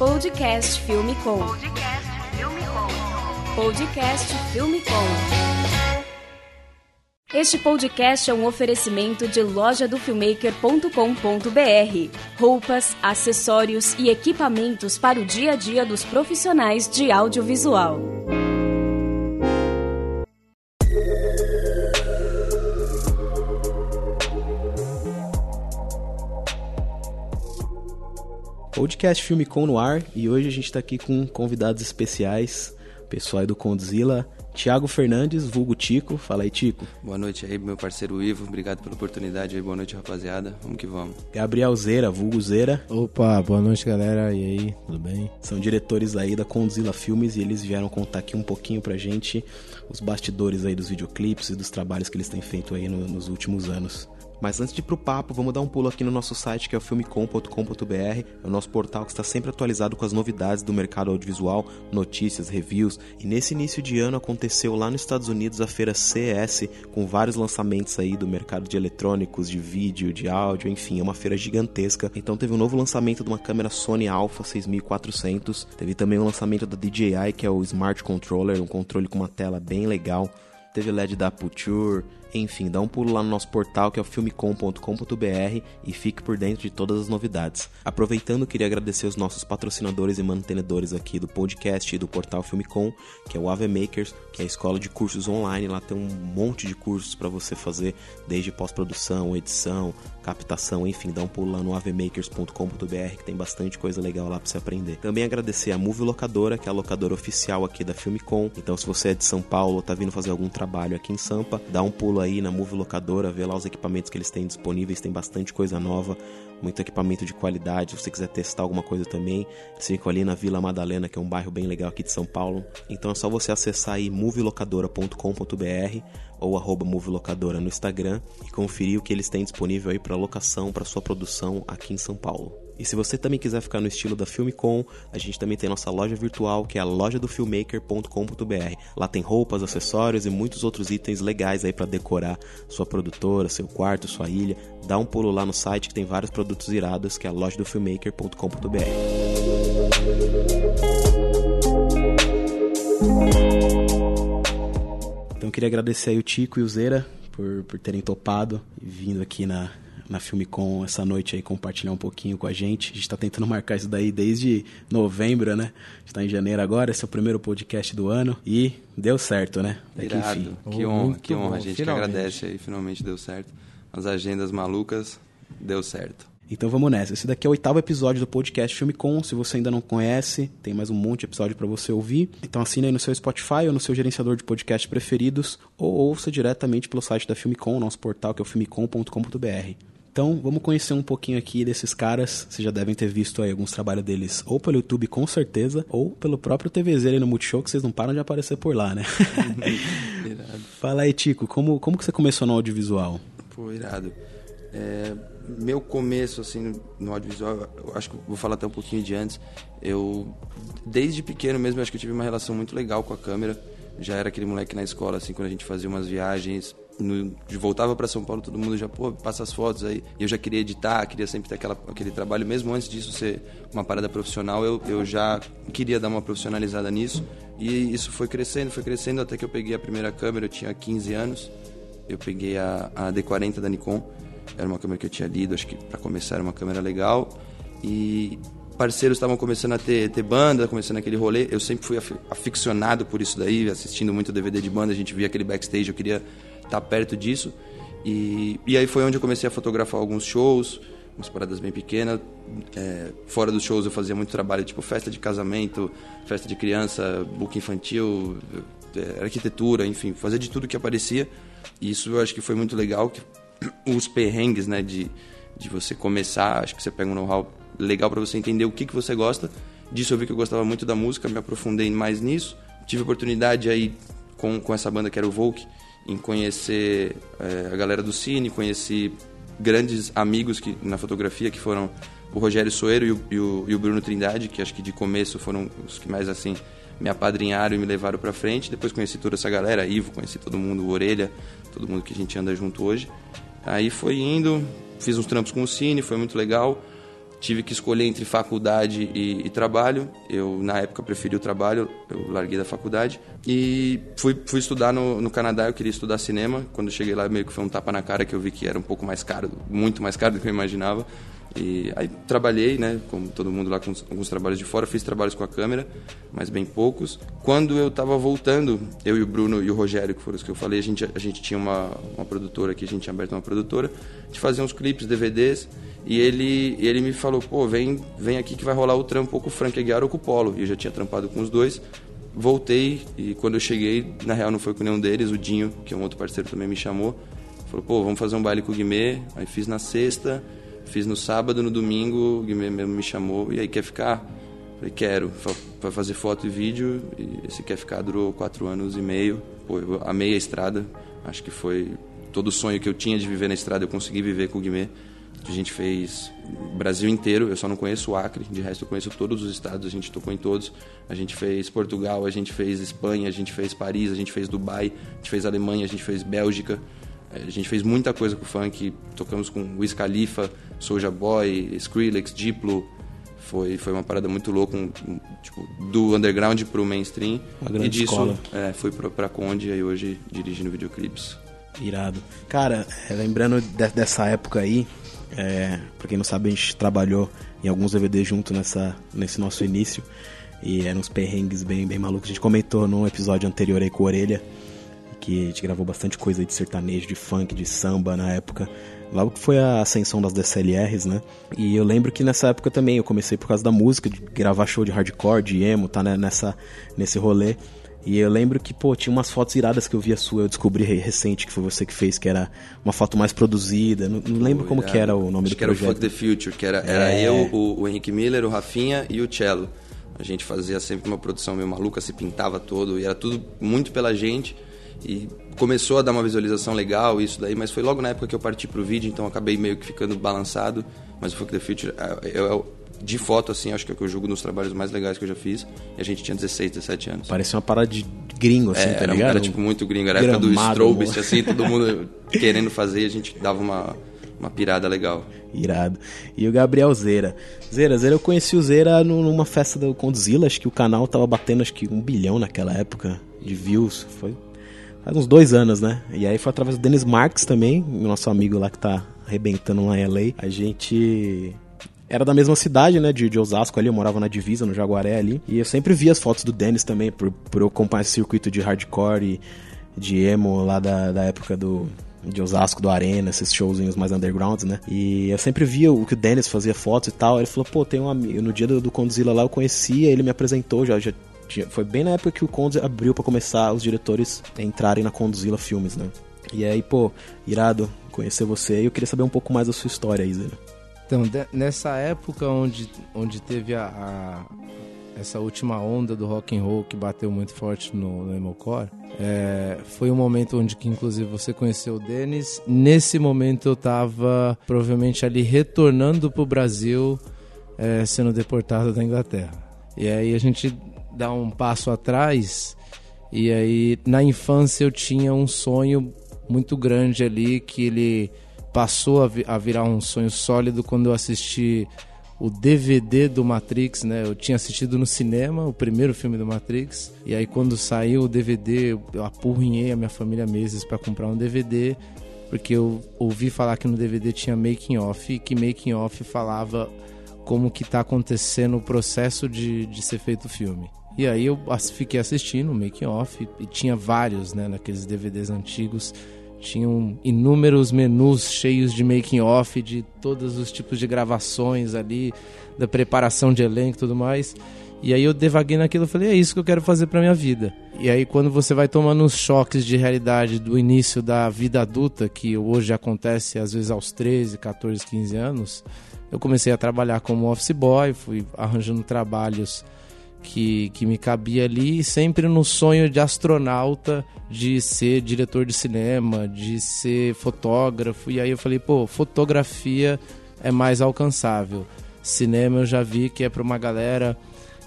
Podcast Filme Com. Podcast Filme Com. Podcast Filme Com. Este podcast é um oferecimento de lojadofilmmaker.com.br. Roupas, acessórios e equipamentos para o dia a dia dos profissionais de audiovisual. Podcast Filme Com no ar e hoje a gente está aqui com convidados especiais, pessoal aí do Condzilla, Tiago Fernandes, vulgo Tico. Fala aí, Tico. Boa noite aí, meu parceiro Ivo. Obrigado pela oportunidade aí. Boa noite, rapaziada. Vamos que vamos. Gabriel Zera, vulgo Zera. Opa, boa noite, galera. E aí, tudo bem? São diretores aí da Condzilla Filmes e eles vieram contar aqui um pouquinho pra gente os bastidores aí dos videoclipes e dos trabalhos que eles têm feito aí no, nos últimos anos. Mas antes de ir pro papo, vamos dar um pulo aqui no nosso site que é o filmecom.com.br, é o nosso portal que está sempre atualizado com as novidades do mercado audiovisual, notícias, reviews. E nesse início de ano aconteceu lá nos Estados Unidos a feira CES, com vários lançamentos aí do mercado de eletrônicos, de vídeo, de áudio, enfim, é uma feira gigantesca. Então teve um novo lançamento de uma câmera Sony Alpha 6400, teve também o um lançamento da DJI, que é o Smart Controller, um controle com uma tela bem legal. Teve LED da Aputure, enfim, dá um pulo lá no nosso portal que é o filmecom.com.br e fique por dentro de todas as novidades. Aproveitando, queria agradecer os nossos patrocinadores e mantenedores aqui do podcast e do portal Filmecom, que é o Ave Makers, que é a escola de cursos online. Lá tem um monte de cursos para você fazer, desde pós-produção, edição, captação, enfim, dá um pulo lá no avemakers.com.br que tem bastante coisa legal lá para você aprender. Também agradecer a Movie Locadora, que é a locadora oficial aqui da Filmecom. Então, se você é de São Paulo tá vindo fazer algum trabalho aqui em Sampa, dá um pulo aí na Movie Locadora, vê lá os equipamentos que eles têm disponíveis, tem bastante coisa nova, muito equipamento de qualidade. Se você quiser testar alguma coisa também, eles ficam ali na Vila Madalena, que é um bairro bem legal aqui de São Paulo. Então é só você acessar aí movielocadora.com.br ou arroba movielocadora no Instagram e conferir o que eles têm disponível aí para locação, para sua produção aqui em São Paulo. E se você também quiser ficar no estilo da Filmecom, a gente também tem nossa loja virtual, que é a loja do filmmaker.com.br. Lá tem roupas, acessórios e muitos outros itens legais aí para decorar sua produtora, seu quarto, sua ilha. Dá um pulo lá no site que tem vários produtos irados, que é a loja do filmmaker.com.br. Então queria agradecer aí o Tico e o Zera por, por terem topado e vindo aqui na, na Filmicom essa noite aí compartilhar um pouquinho com a gente. A gente está tentando marcar isso daí desde novembro, né? está em janeiro agora, esse é o primeiro podcast do ano e deu certo, né? Irado. enfim. Que honra, que honra. Bom, a gente finalmente. que agradece aí, finalmente deu certo. As agendas malucas, deu certo. Então vamos nessa. Esse daqui é o oitavo episódio do podcast Filme Com. Se você ainda não conhece, tem mais um monte de episódio para você ouvir. Então assina aí no seu Spotify ou no seu gerenciador de podcast preferidos ou ouça diretamente pelo site da Filmecom, nosso portal que é o filmecom.com.br. Então, vamos conhecer um pouquinho aqui desses caras. Vocês já devem ter visto aí alguns trabalhos deles, ou pelo YouTube, com certeza, ou pelo próprio TVZ ali no Multishow, que vocês não param de aparecer por lá, né? Fala aí, Tico, como, como que você começou no audiovisual? Pô, irado. É, meu começo assim no audiovisual, eu acho que vou falar até um pouquinho de antes. Eu desde pequeno mesmo acho que eu tive uma relação muito legal com a câmera. Já era aquele moleque na escola assim quando a gente fazia umas viagens, no, voltava para São Paulo, todo mundo já pô, passa as fotos aí. E eu já queria editar, queria sempre ter aquela, aquele trabalho mesmo antes disso ser uma parada profissional, eu, eu já queria dar uma profissionalizada nisso. E isso foi crescendo, foi crescendo até que eu peguei a primeira câmera, eu tinha 15 anos. Eu peguei a, a D40 da Nikon era uma câmera que eu tinha lido, acho que para começar era uma câmera legal. E parceiros estavam começando a ter, ter banda, começando aquele rolê. Eu sempre fui aficionado por isso daí, assistindo muito DVD de banda, a gente via aquele backstage, eu queria tá perto disso. E, e aí foi onde eu comecei a fotografar alguns shows, umas paradas bem pequenas. É, fora dos shows eu fazia muito trabalho, tipo festa de casamento, festa de criança, book infantil, é, arquitetura, enfim, fazer de tudo que aparecia. E isso eu acho que foi muito legal, que os perrengues, né, de, de você começar, acho que você pega um know-how legal para você entender o que, que você gosta. Disso eu vi que eu gostava muito da música, me aprofundei mais nisso. Tive oportunidade aí com, com essa banda que era o Volk, em conhecer é, a galera do cine, conheci grandes amigos que, na fotografia que foram o Rogério Soeiro e o, e o, e o Bruno Trindade, que acho que de começo foram os que mais assim me apadrinharam e me levaram para frente. Depois conheci toda essa galera, Ivo, conheci todo mundo, Orelha, todo mundo que a gente anda junto hoje. Aí foi indo, fiz uns trampos com o Cine, foi muito legal. Tive que escolher entre faculdade e, e, trabalho. Eu, na época, preferi o trabalho, eu larguei da faculdade. E fui, fui estudar no, no Canadá, eu queria estudar cinema. Quando cheguei lá, meio que foi um tapa na cara que eu vi que era um pouco mais caro, muito mais caro do que eu imaginava. E aí trabalhei, né, como todo mundo lá com alguns trabalhos de fora, fiz trabalhos com a câmera, mas bem poucos. Quando eu estava voltando, eu e o Bruno e o Rogério, que foram os que eu falei, a gente, a gente tinha uma, uma produtora aqui, a gente tinha aberto uma produtora, gente fazia uns clipes, DVDs, e ele, ele me falou, pô, vem, vem aqui que vai rolar o trampo com o Frank Aguiar ou com o Polo. E eu já tinha trampado com os dois. Voltei e quando eu cheguei, na real não foi com nenhum deles, o Dinho, que é um outro parceiro também me chamou. Falou, pô, vamos fazer um baile com o Guimê. Aí fiz na sexta, fiz no sábado, no domingo, o Guimê me chamou. E aí, quer ficar? Falei, quero. Vai fazer foto e vídeo. E esse quer ficar durou quatro anos e meio. Pô, eu amei a estrada. Acho que foi todo o sonho que eu tinha de viver na estrada, eu consegui viver com o Guimê. A gente fez Brasil inteiro, eu só não conheço o Acre, de resto eu conheço todos os estados, a gente tocou em todos. A gente fez Portugal, a gente fez Espanha, a gente fez Paris, a gente fez Dubai, a gente fez Alemanha, a gente fez Bélgica. A gente fez muita coisa com o funk, tocamos com Wiz Khalifa, Soulja Boy, Skrillex, Diplo. Foi, foi uma parada muito louca, um, tipo, do underground pro mainstream. Uma grande e disso, escola. É, fui pra, pra Conde e hoje dirigindo videoclipes. Irado. Cara, é, lembrando de, dessa época aí, é, pra quem não sabe, a gente trabalhou em alguns DVDs junto nessa, nesse nosso início. E eram uns perrengues bem, bem malucos. A gente comentou num episódio anterior aí com o Orelha, que a gente gravou bastante coisa aí de sertanejo, de funk, de samba na época. Logo que foi a ascensão das DSLRs, né? E eu lembro que nessa época também eu comecei por causa da música, de gravar show de hardcore, de emo, tá né? nessa, nesse rolê. E eu lembro que, pô, tinha umas fotos iradas que eu via sua, eu descobri recente que foi você que fez, que era uma foto mais produzida. Não, não lembro como que era o nome Acho do que projeto. era o Fuck the Future, que era, era É. eu, o, o Henrique Miller, o Rafinha e o Cello. A gente fazia sempre uma produção meio maluca, se pintava todo, e era tudo muito pela gente. E começou a dar uma visualização legal, isso daí, mas foi logo na época que eu parti pro vídeo, então eu acabei meio que ficando balançado. Mas o Fuck the Future, é, é, é, de foto, assim, acho que é o que eu julgo nos trabalhos mais legais que eu já fiz. E a gente tinha 16, 17 anos. Parecia uma parada de gringo, assim, É, tá era, ligado? era, tipo muito gringo, era a época do Strobist, assim, todo mundo querendo fazer, e a gente dava uma, uma pirada legal. Irado. E o Gabriel Zera. Zera, Zera, eu conheci o Zera nu- numa festa do Condzilla, acho que o canal tava batendo acho que um bilhão naquela época de views. Foi faz uns dois anos, né? E aí foi através do Dennis Marques também, nosso amigo lá que tá arrebentando lá em LA. A gente era da mesma cidade, né, de, de Osasco ali, eu morava na divisa, no Jaguaré ali. E eu sempre via as fotos do Dennis também, por, por eu acompanhar esse circuito de hardcore e de emo lá da, da época do, de Osasco, do Arena, esses showzinhos mais undergrounds, né? E eu sempre via o que o Dennis fazia fotos e tal. Ele falou, pô, tem um amigo. No dia do, do Condzilla lá eu conhecia, ele me apresentou, já, já foi bem na época que o Conds abriu pra começar os diretores entrarem na Condzilla Filmes, né? E aí, pô, irado conhecer você. Eu queria saber um pouco mais da sua história Zé. Então, nessa época onde, onde teve a, a- essa última onda do rock and roll que bateu muito forte no, no Emocore, é, foi um momento onde que inclusive você conheceu o Denis. Nesse momento eu tava provavelmente ali retornando pro Brasil, é, sendo deportado da Inglaterra. E aí a gente dá um passo atrás e aí na infância eu tinha um sonho muito grande ali que ele passou a, vi- a virar um sonho sólido quando eu assisti o DVD do Matrix, né? Eu tinha assistido no cinema o primeiro filme do Matrix e aí quando saiu o DVD eu apurrinhei a minha família meses para comprar um DVD porque eu ouvi falar que no DVD tinha making off e que making off falava como que tá acontecendo o processo de, de ser feito o filme. E aí eu fiquei assistindo o making off e tinha vários, né, naqueles DVDs antigos, tinham inúmeros menus cheios de making off de todos os tipos de gravações ali, da preparação de elenco e tudo mais. E aí eu devaguei naquilo e falei, é isso que eu quero fazer pra minha vida. E aí quando você vai tomando os choques de realidade do início da vida adulta, que hoje acontece às vezes aos 13, 14, 15 anos, eu comecei a trabalhar como office boy, fui arranjando trabalhos que, que me cabia ali, sempre no sonho de astronauta, de ser diretor de cinema, de ser fotógrafo. E aí eu falei, pô, fotografia é mais alcançável. Cinema eu já vi que é para uma galera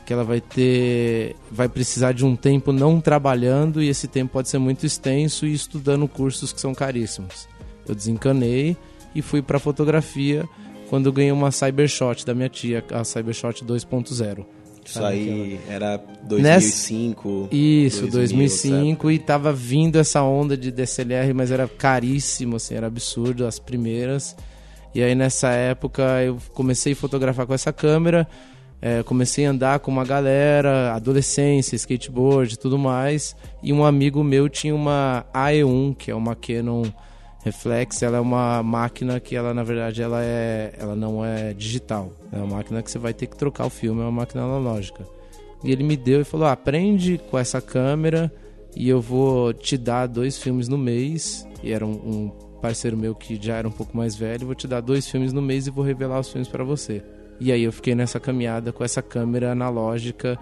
que ela vai ter vai precisar de um tempo não trabalhando e esse tempo pode ser muito extenso e estudando cursos que são caríssimos. Eu desencanei e fui para fotografia quando ganhei uma Cybershot da minha tia, a Cybershot 2.0. Isso aí era 2005. Nessa... Isso, 2000, 2005 certo? e tava vindo essa onda de DSLR, mas era caríssimo, assim, era absurdo as primeiras. E aí nessa época eu comecei a fotografar com essa câmera, é, comecei a andar com uma galera, adolescência, skateboard e tudo mais. E um amigo meu tinha uma AE1, que é uma Canon Reflex, ela é uma máquina que ela na verdade ela é, ela não é digital. É uma máquina que você vai ter que trocar o filme, é uma máquina analógica. E ele me deu e falou: ah, "Aprende com essa câmera e eu vou te dar dois filmes no mês". E era um, um parceiro meu que já era um pouco mais velho, vou te dar dois filmes no mês e vou revelar os filmes para você. E aí eu fiquei nessa caminhada com essa câmera analógica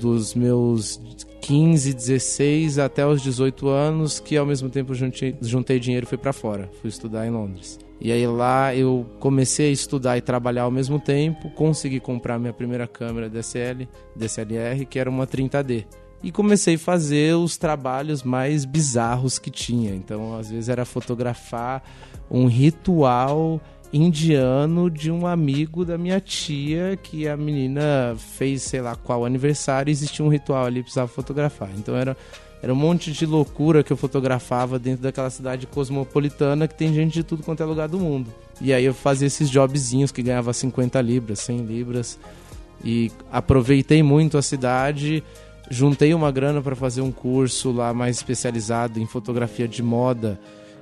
dos meus 15, 16 até os 18 anos, que ao mesmo tempo juntei, juntei dinheiro e fui para fora. Fui estudar em Londres. E aí lá eu comecei a estudar e trabalhar ao mesmo tempo, consegui comprar minha primeira câmera DSL, DSLR, que era uma 30D. E comecei a fazer os trabalhos mais bizarros que tinha. Então, às vezes era fotografar um ritual indiano de um amigo da minha tia que a menina fez, sei lá qual aniversário, existia um ritual ali, precisava fotografar. Então era era um monte de loucura que eu fotografava dentro daquela cidade cosmopolitana que tem gente de tudo quanto é lugar do mundo. E aí eu fazia esses jobzinhos que ganhava 50 libras, 100 libras e aproveitei muito a cidade, juntei uma grana para fazer um curso lá mais especializado em fotografia de moda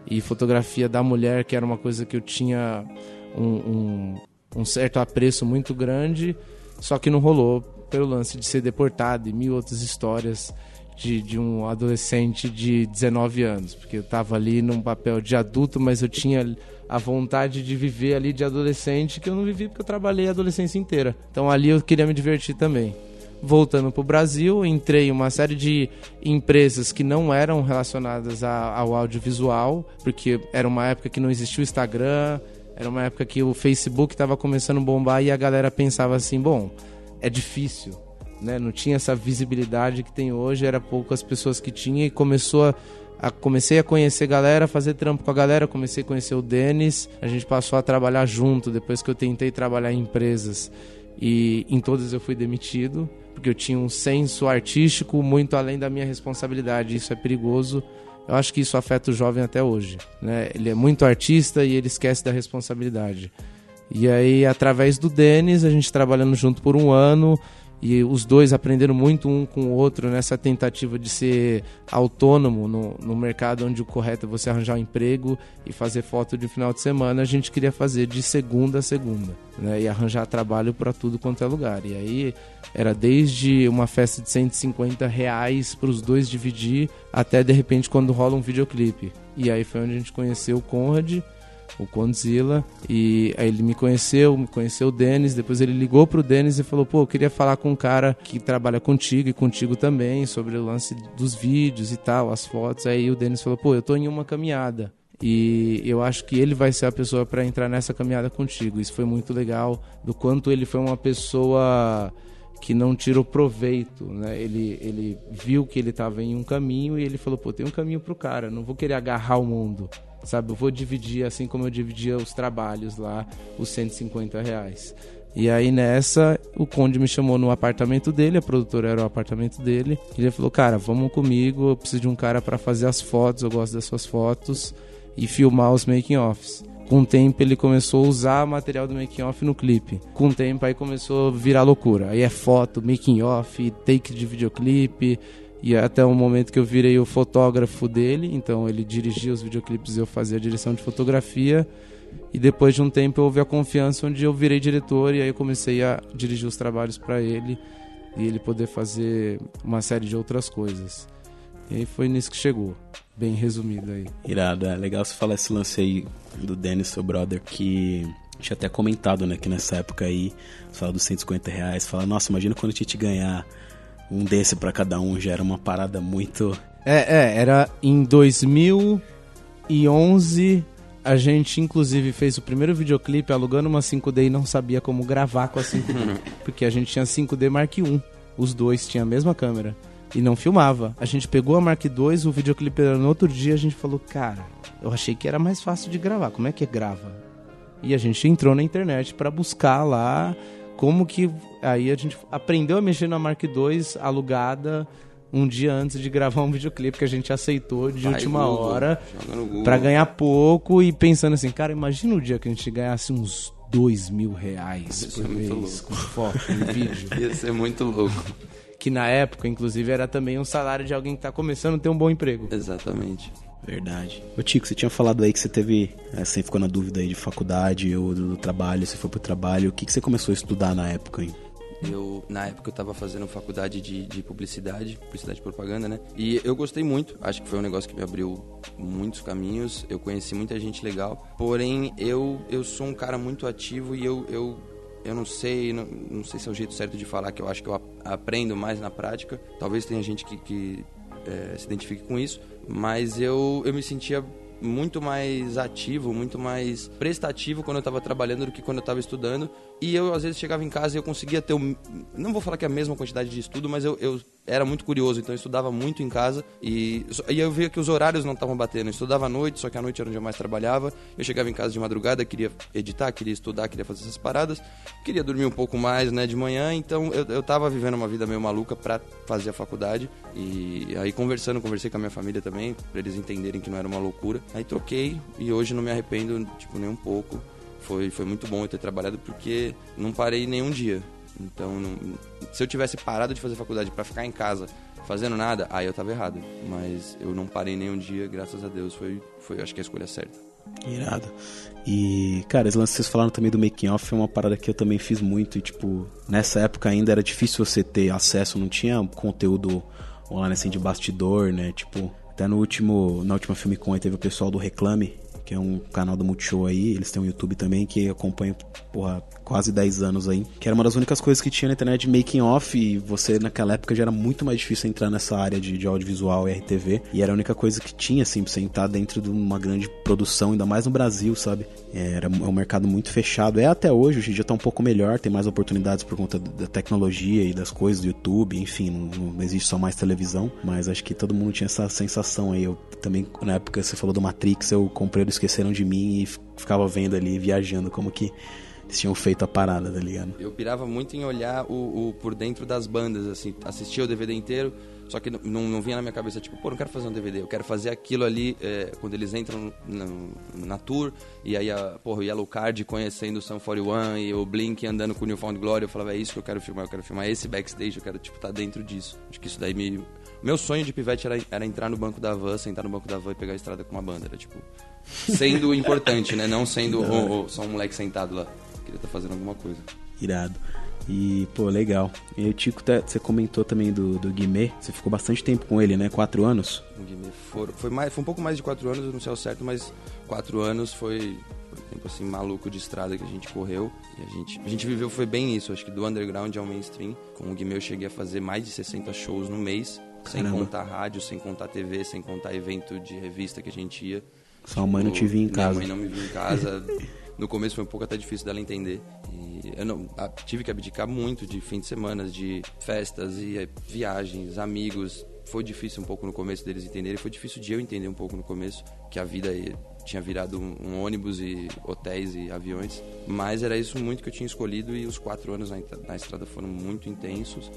e fotografia da mulher, que era uma coisa que eu tinha um, um, um certo apreço muito grande, só que não rolou pelo lance de ser deportado e mil outras histórias de, de um adolescente de 19 anos, porque eu estava ali num papel de adulto, mas eu tinha a vontade de viver ali de adolescente que eu não vivi porque eu trabalhei a adolescência inteira. Então ali eu queria me divertir também voltando para o Brasil, entrei em uma série de empresas que não eram relacionadas a, ao audiovisual, porque era uma época que não existia o Instagram, era uma época que o Facebook estava começando a bombar e a galera pensava assim: bom, é difícil, né? não tinha essa visibilidade que tem hoje, era poucas pessoas que tinha e começou a a, comecei a conhecer galera, fazer trampo com a galera, comecei a conhecer o Denis, a gente passou a trabalhar junto depois que eu tentei trabalhar em empresas e em todas eu fui demitido porque eu tinha um senso artístico muito além da minha responsabilidade. Isso é perigoso. Eu acho que isso afeta o jovem até hoje. Né? Ele é muito artista e ele esquece da responsabilidade. E aí, através do Denis, a gente trabalhando junto por um ano, e os dois aprenderam muito um com o outro nessa tentativa de ser autônomo no, no mercado onde o correto é você arranjar um emprego e fazer foto de final de semana. A gente queria fazer de segunda a segunda né? e arranjar trabalho para tudo quanto é lugar. E aí era desde uma festa de 150 reais para os dois dividir até de repente quando rola um videoclipe. E aí foi onde a gente conheceu o Conrad o Condzilla. E aí ele me conheceu, me conheceu o Denis. Depois ele ligou pro Denis e falou: pô, eu queria falar com um cara que trabalha contigo e contigo também sobre o lance dos vídeos e tal, as fotos. Aí o Denis falou: pô, eu tô em uma caminhada. E eu acho que ele vai ser a pessoa para entrar nessa caminhada contigo. Isso foi muito legal, do quanto ele foi uma pessoa que não tirou proveito, né? Ele, ele viu que ele estava em um caminho e ele falou, pô, tem um caminho pro cara, não vou querer agarrar o mundo sabe? Eu vou dividir assim como eu dividia os trabalhos lá, os 150 reais. E aí nessa, o Conde me chamou no apartamento dele, a produtora era o apartamento dele. Ele falou: Cara, vamos comigo, eu preciso de um cara para fazer as fotos, eu gosto das suas fotos, e filmar os making-offs. Com o tempo ele começou a usar material do making off no clipe. Com o tempo aí começou a virar loucura. Aí é foto, making off, take de videoclipe, e até o momento que eu virei o fotógrafo dele, então ele dirigia os videoclipes eu fazia a direção de fotografia. E depois de um tempo houve a confiança onde eu virei diretor e aí eu comecei a dirigir os trabalhos para ele e ele poder fazer uma série de outras coisas. E aí foi nisso que chegou, bem resumido aí. Irado, é legal você falar esse lance aí do Dennis, seu brother, que tinha até comentado, né, que nessa época aí, fala dos 150 reais, fala, nossa, imagina quando a gente ganhar um desse para cada um já era uma parada muito. É, é, era em 2011 a gente inclusive fez o primeiro videoclipe alugando uma 5D e não sabia como gravar com a 5D, porque a gente tinha 5D Mark I, os dois tinham a mesma câmera e não filmava. A gente pegou a Mark II, o videoclipe era no outro dia, a gente falou, cara, eu achei que era mais fácil de gravar. Como é que grava? E a gente entrou na internet para buscar lá como que aí a gente aprendeu a mexer na Mark II alugada um dia antes de gravar um videoclipe que a gente aceitou de Vai última Google, hora para ganhar pouco e pensando assim, cara, imagina o dia que a gente ganhasse uns dois mil reais por mês com foto e vídeo. Ia ser muito louco. Que na época, inclusive, era também um salário de alguém que está começando a ter um bom emprego. Exatamente. Verdade. Ô Tico, você tinha falado aí que você teve. É, você ficou na dúvida aí de faculdade ou do, do trabalho, você foi pro trabalho. O que, que você começou a estudar na época, hein? Eu, na época, eu estava fazendo faculdade de, de publicidade, publicidade e propaganda, né? E eu gostei muito. Acho que foi um negócio que me abriu muitos caminhos. Eu conheci muita gente legal. Porém, eu, eu sou um cara muito ativo e eu, eu eu não sei, não, não, sei se é o jeito certo de falar, que eu acho que eu aprendo mais na prática. Talvez tenha gente que, que é, se identifique com isso, mas eu, eu me sentia muito mais ativo, muito mais prestativo quando eu estava trabalhando do que quando eu estava estudando. E eu, às vezes, chegava em casa e eu conseguia ter. Não vou falar que é a mesma quantidade de estudo, mas eu, eu era muito curioso, então eu estudava muito em casa. E, e eu via que os horários não estavam batendo. Eu estudava à noite, só que à noite era onde eu mais trabalhava. Eu chegava em casa de madrugada, queria editar, queria estudar, queria fazer essas paradas. Queria dormir um pouco mais né, de manhã, então eu, eu tava vivendo uma vida meio maluca para fazer a faculdade. E aí, conversando, conversei com a minha família também, para eles entenderem que não era uma loucura. Aí troquei e hoje não me arrependo, tipo, nem um pouco foi, foi muito bom eu ter trabalhado porque não parei nenhum dia. Então, não, se eu tivesse parado de fazer faculdade para ficar em casa fazendo nada, aí eu tava errado. Mas eu não parei nenhum dia, graças a Deus. Foi, foi acho que a escolha certa. Irado. E, cara, esse lance que vocês falaram também do making off é uma parada que eu também fiz muito. E, tipo, nessa época ainda era difícil você ter acesso, não tinha conteúdo online assim de bastidor, né? Tipo, até no último, na última Filme Com teve o pessoal do Reclame, que é um canal do Multishow aí, eles têm um YouTube também que acompanha, porra, quase 10 anos aí, que era uma das únicas coisas que tinha na internet de making off e você naquela época já era muito mais difícil entrar nessa área de, de audiovisual e RTV e era a única coisa que tinha assim pra você entrar dentro de uma grande produção, ainda mais no Brasil, sabe? É, era é um mercado muito fechado, é até hoje, hoje em dia tá um pouco melhor, tem mais oportunidades por conta da tecnologia e das coisas do YouTube, enfim, não, não existe só mais televisão, mas acho que todo mundo tinha essa sensação aí. Eu também, na época você falou do Matrix, eu comprei do Esqueceram de Mim e ficava vendo ali, viajando como que eles tinham feito a parada, tá ligado? Eu pirava muito em olhar o, o por dentro das bandas, assim, assistia o DVD inteiro, só que não, não, vinha na minha cabeça, tipo, pô, não quero fazer um DVD, eu quero fazer aquilo ali é, quando eles entram na, na, tour, e aí, a, porra, o Yellow Card conhecendo o Sun 41 e o Blink andando com o Newfound Glory, eu falava, é isso que eu quero filmar, eu quero filmar esse backstage, eu quero, tipo, estar tá dentro disso. Acho que isso daí me... Meu sonho de pivete era, era entrar no banco da van, sentar no banco da van e pegar a estrada com uma banda, era, tipo, sendo importante, né? Não sendo oh, oh, só um moleque sentado lá queria estar tá fazendo alguma coisa. Irado. E, pô, legal. E o Tico, tá, você comentou também do, do Guimê. Você ficou bastante tempo com ele, né? Quatro anos? O Guimê foi, foi, mais, foi um pouco mais de quatro anos, não sei ao certo, mas quatro anos foi, foi tempo assim maluco de estrada que a gente correu. E a gente, a gente viveu, foi bem isso. Acho que do underground ao mainstream. Com o Guimê eu cheguei a fazer mais de 60 shows no mês. Sem contar rádio, sem contar TV, sem contar evento de revista que a gente ia. Sua mãe não te via em casa. Minha mãe não me via em casa. no começo foi um pouco até difícil dela entender. E eu não, a, tive que abdicar muito de fim de semana, de festas e eh, viagens, amigos. Foi difícil um pouco no começo deles entenderem, foi difícil de eu entender um pouco no começo que a vida tinha virado um, um ônibus e hotéis e aviões. Mas era isso muito que eu tinha escolhido e os quatro anos na, na estrada foram muito intensos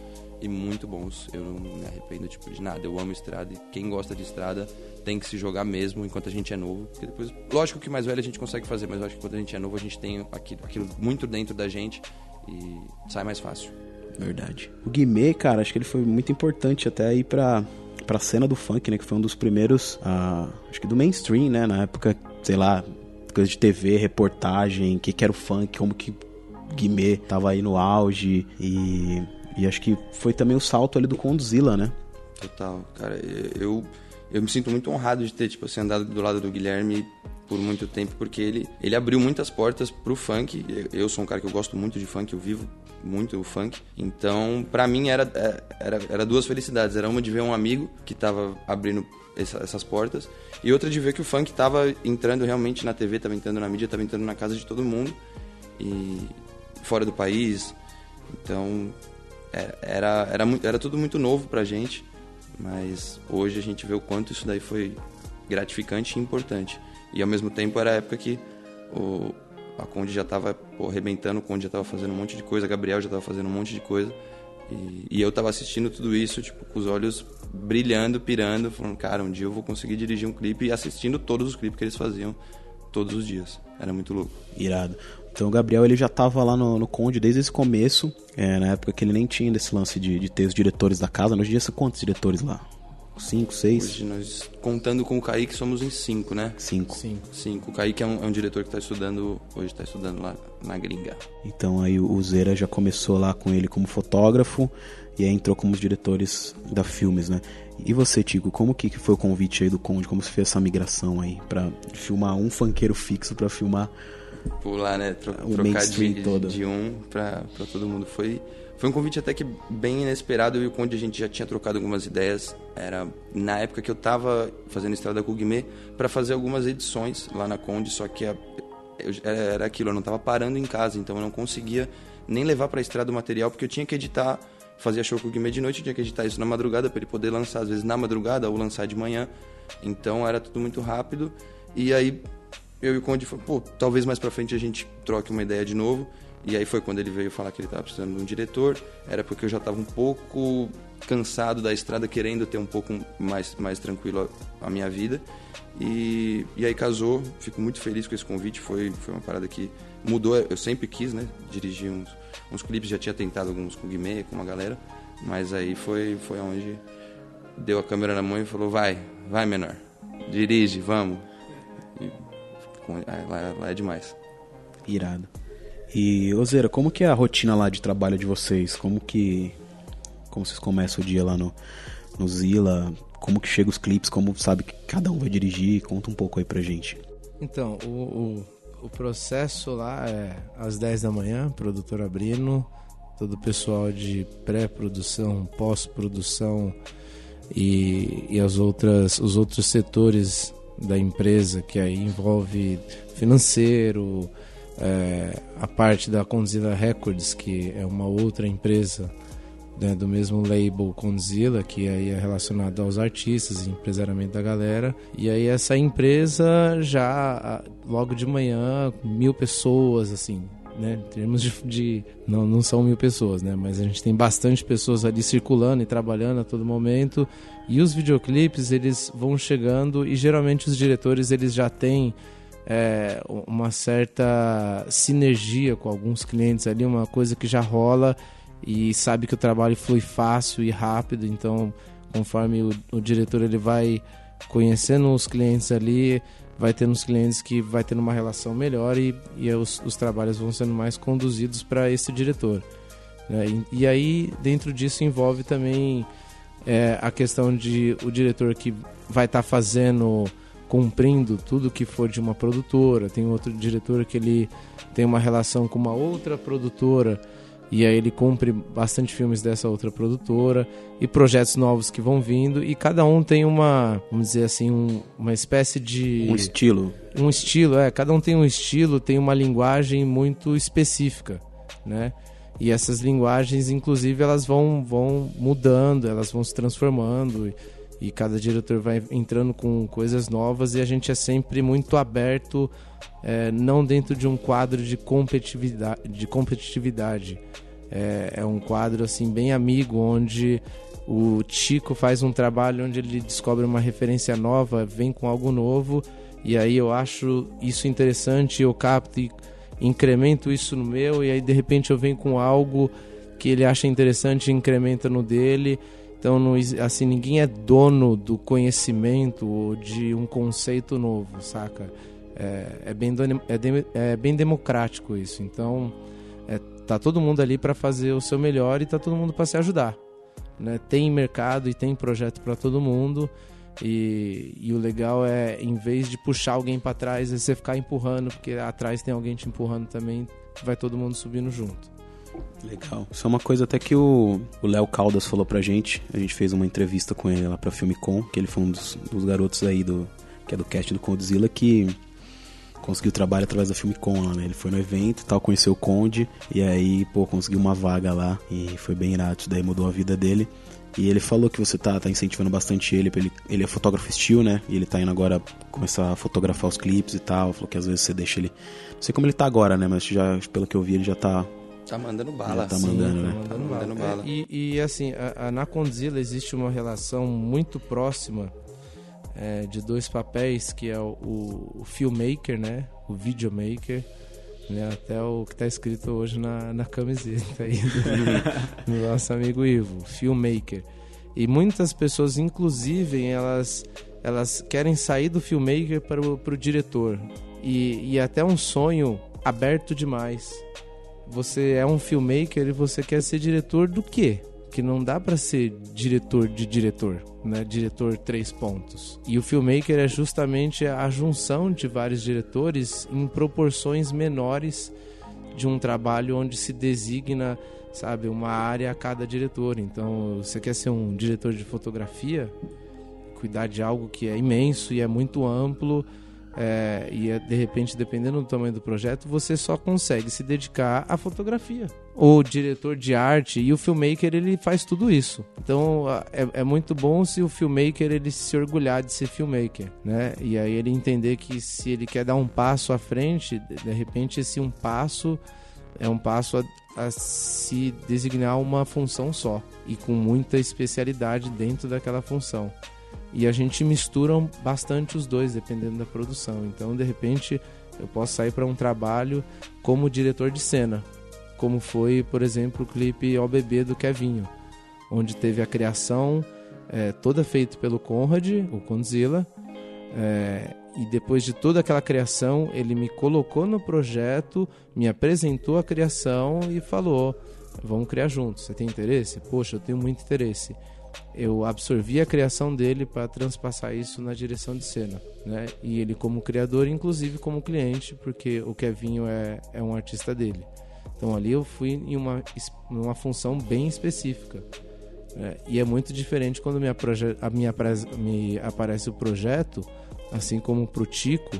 e muito bons. Eu não me arrependo tipo, de nada. Eu amo estrada e quem gosta de estrada tem que se jogar mesmo enquanto a gente é novo. Porque depois, lógico que mais velho a gente consegue fazer, mas eu acho que quando a gente é novo a gente tem aquilo, aquilo muito dentro da gente e sai mais fácil. Verdade. O Guimê, cara, acho que ele foi muito importante até aí pra, pra cena do funk, né? Que foi um dos primeiros, uh, acho que do mainstream, né? Na época, sei lá, coisa de TV, reportagem, o que, que era o funk, como que Guimê tava aí no auge e, e acho que foi também o salto ali do Condzilla, né? Total, cara, eu eu me sinto muito honrado de ter, tipo assim, andado do lado do Guilherme por muito tempo, porque ele, ele abriu muitas portas pro funk. Eu sou um cara que eu gosto muito de funk, eu vivo muito o funk. Então, para mim era, é, era, era duas felicidades. Era uma de ver um amigo que tava abrindo essa, essas portas e outra de ver que o funk tava entrando realmente na TV, tava entrando na mídia, tava entrando na casa de todo mundo e fora do país. Então, era, era, era, era tudo muito novo pra gente. Mas hoje a gente vê o quanto isso daí foi gratificante e importante. E ao mesmo tempo era a época que o, A Conde já tava pô, arrebentando, o Conde já tava fazendo um monte de coisa, Gabriel já tava fazendo um monte de coisa. E, e eu tava assistindo tudo isso, tipo, com os olhos brilhando, pirando, falando, cara, um dia eu vou conseguir dirigir um clipe e assistindo todos os clipes que eles faziam todos os dias. Era muito louco. Irado. Então o Gabriel ele já estava lá no, no, Conde desde esse começo, é, na época que ele nem tinha desse lance de, de ter os diretores da casa. Hoje em dia são quantos diretores lá? Cinco, seis? Hoje nós, contando com o Kaique, somos em cinco, né? Cinco. Cinco. cinco. O Kaique é um, é um diretor que está estudando, hoje está estudando lá na gringa. Então aí o Zera já começou lá com ele como fotógrafo e aí entrou como os diretores da Filmes, né? E você, Tico, como que foi o convite aí do Conde? Como você fez essa migração aí para filmar um funkeiro fixo para filmar pular, né? Tro o trocar de, todo. de um para todo mundo. Foi, foi um convite até que bem inesperado. Eu e o Conde a gente já tinha trocado algumas ideias. Era na época que eu tava fazendo Estrada com o Guimê para fazer algumas edições lá na Conde, só que a, eu, era aquilo, eu não tava parando em casa, então eu não conseguia nem levar para a estrada o material porque eu tinha que editar fazia show com o Guimê de noite, tinha que editar isso na madrugada para ele poder lançar, às vezes na madrugada ou lançar de manhã. Então era tudo muito rápido. E aí eu e o Conde falamos, pô, talvez mais pra frente a gente troque uma ideia de novo. E aí foi quando ele veio falar que ele estava precisando de um diretor. Era porque eu já estava um pouco cansado da estrada, querendo ter um pouco mais, mais tranquilo a, a minha vida. E, e aí casou, fico muito feliz com esse convite. Foi, foi uma parada que mudou. Eu sempre quis, né? Dirigir uns, uns clipes, já tinha tentado alguns com o Guimê, com uma galera. Mas aí foi, foi onde deu a câmera na mão e falou: vai, vai menor, dirige, vamos. E lá, lá é demais. Irado. E, Ozeira, como que é a rotina lá de trabalho de vocês? Como que. Como vocês começam o dia lá no, no Zila? Como que chega os clipes? Como sabe que cada um vai dirigir? Conta um pouco aí pra gente. Então, o, o, o processo lá é às 10 da manhã, produtor abrindo, todo o pessoal de pré-produção, pós-produção e, e as outras, os outros setores da empresa, que aí envolve financeiro, é, a parte da Condzilla Records, que é uma outra empresa né, do mesmo label Condzilla, que aí é relacionado aos artistas e empresariamento da galera. E aí essa empresa já logo de manhã, mil pessoas, assim, né? Em termos de, de, não, não são mil pessoas, né? Mas a gente tem bastante pessoas ali circulando e trabalhando a todo momento. E os videoclipes eles vão chegando e geralmente os diretores eles já têm é, uma certa sinergia com alguns clientes ali, uma coisa que já rola e sabe que o trabalho flui fácil e rápido. Então, conforme o, o diretor ele vai conhecendo os clientes ali, vai tendo os clientes que vai tendo uma relação melhor e, e os, os trabalhos vão sendo mais conduzidos para esse diretor. Né? E, e, aí, dentro disso, envolve também é, a questão de o diretor que vai estar tá fazendo, cumprindo tudo que for de uma produtora, tem outro diretor que ele tem uma relação com uma outra produtora e aí ele cumpre bastante filmes dessa outra produtora e projetos novos que vão vindo e cada um tem uma, vamos dizer assim, um, uma espécie de um estilo. Um estilo, é, cada um tem um estilo, tem uma linguagem muito específica, né? E essas linguagens, inclusive, elas vão, vão mudando, elas vão se transformando e, e cada diretor vai entrando com coisas novas e a gente é sempre muito aberto, é, não dentro de um quadro de competitividade, de competitividade é, é um quadro assim bem amigo, onde o Chico faz um trabalho onde ele descobre uma referência nova, vem com algo novo, e aí eu acho isso interessante, eu capto e incremento isso no meu, e aí de repente eu venho com algo que ele acha interessante e incrementa no dele. Então, assim, ninguém é dono do conhecimento ou de um conceito novo, saca? É, é bem, é, é bem democrático isso. Então, tá todo mundo ali para fazer o seu melhor e tá todo mundo para se ajudar. Né? Tem mercado e tem projeto para todo mundo. E, e, o legal é, em vez de puxar alguém para trás, é você ficar empurrando, porque atrás tem alguém te empurrando também, vai todo mundo subindo junto. Legal. Isso é uma coisa até que o Léo Caldas falou pra gente. A gente fez uma entrevista com ele lá pra Filmicon, que ele foi um dos, dos garotos aí do. que é do cast do Condzilla, que conseguiu trabalho através da Filmicon lá, né? Ele foi no evento e tal, conheceu o Conde e aí, pô, conseguiu uma vaga lá e foi bem irado. Isso daí mudou a vida dele. E ele falou que você tá, tá incentivando bastante ele, ele. Ele é fotógrafo estilo, né? E ele tá indo agora começar a fotografar os clipes e tal. Falou que às vezes você deixa ele. Não sei como ele tá agora, né? Mas já, pelo que eu vi, ele já tá. Tá mandando bala. Tá mandando, Sim, né? Tá mandando, bala. Mandando bala. É, e, e, assim, a, a, na Condzilla existe uma relação muito próxima é, de dois papéis, que é o, o, filmmaker, né? O videomaker né? Até o que está escrito hoje na, na camiseta aí do, do nosso amigo Ivo, filmmaker. E muitas pessoas, inclusive, elas, elas querem sair do filmmaker para o, para o diretor. E, e até um sonho aberto demais. Você é um filmmaker e você quer ser diretor do quê? Que não dá para ser diretor de diretor, né? Diretor três pontos. E o filmmaker é justamente a junção de vários diretores em proporções menores de um trabalho onde se designa, sabe, uma área a cada diretor. Então, você quer ser um diretor de fotografia, cuidar de algo que é imenso e é muito amplo, é, e é, de repente, dependendo do tamanho do projeto, você só consegue se dedicar à fotografia. O diretor de arte e o filmmaker ele faz tudo isso. Então é, é, muito bom se o filmmaker ele se orgulhar de ser filmmaker, né? E aí ele entender que se ele quer dar um passo à frente, de repente esse um passo é um passo a, a se designar uma função só e com muita especialidade dentro daquela função. E a gente mistura bastante os dois, dependendo da produção. Então, de repente, eu posso sair para um trabalho como diretor de cena, como foi, por exemplo, o clipe O Bebê do Kevinho, onde teve a criação é, toda feita pelo Conrad, o Conzilla, é, e depois de toda aquela criação, ele me colocou no projeto, me apresentou a criação e falou: vamos criar juntos. Você tem interesse? Poxa, eu tenho muito interesse eu absorvi a criação dele para transpassar isso na direção de cena, né? E ele como criador, inclusive como cliente, porque o Kevinho é, é um artista dele. Então ali eu fui em uma, uma função bem específica. Né? E é muito diferente quando me, a minha, me aparece o projeto, assim como para o Tico,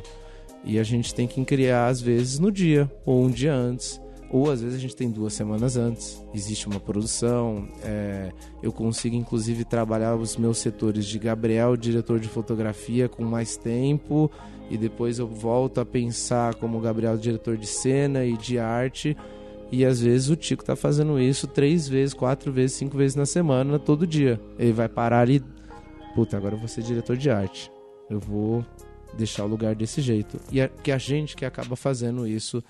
e a gente tem que criar às vezes no dia ou um dia antes ou às vezes a gente tem duas semanas antes, existe uma produção. É, eu consigo inclusive trabalhar os meus setores de Gabriel, diretor de fotografia, com mais tempo, e depois eu volto a pensar como Gabriel, diretor de cena e de arte. E às vezes o Tico tá fazendo isso três vezes, quatro vezes, cinco vezes na semana, todo dia. Ele vai parar ali. Puta, agora eu vou ser diretor de arte. Eu vou deixar o lugar desse jeito. E é que a gente que acaba fazendo isso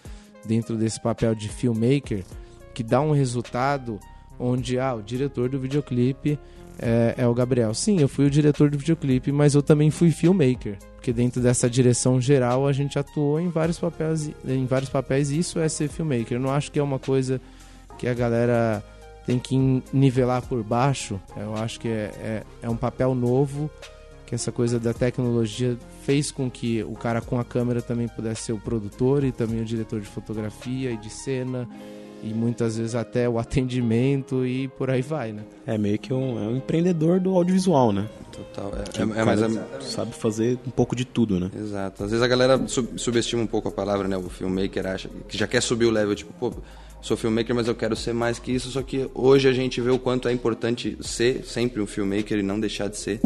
dentro desse papel de filmmaker que dá um resultado onde ah, o diretor do videoclipe é, é, o Gabriel. Sim, eu fui o diretor do videoclipe, mas eu também fui filmmaker, porque dentro dessa direção geral a gente atuou em vários papéis, em vários papéis e isso é ser filmmaker. Eu não acho que é uma coisa que a galera tem que nivelar por baixo. Eu acho que é, é, é um papel novo que essa coisa da tecnologia fez com que o cara com a câmera também pudesse ser o produtor e também o diretor de fotografia e de cena e muitas vezes até o atendimento e por aí vai, né? É meio que um, é um empreendedor do audiovisual, né? Total. É, é, é, mas é, sabe fazer um pouco de tudo, né? Exato. Às vezes a galera sub, subestima um pouco a palavra, né? O filmmaker acha que já quer subir o level, tipo, pô, sou filmmaker, mas eu quero ser mais que isso. Só que hoje a gente vê o quanto é importante ser sempre um filmmaker e não deixar de ser.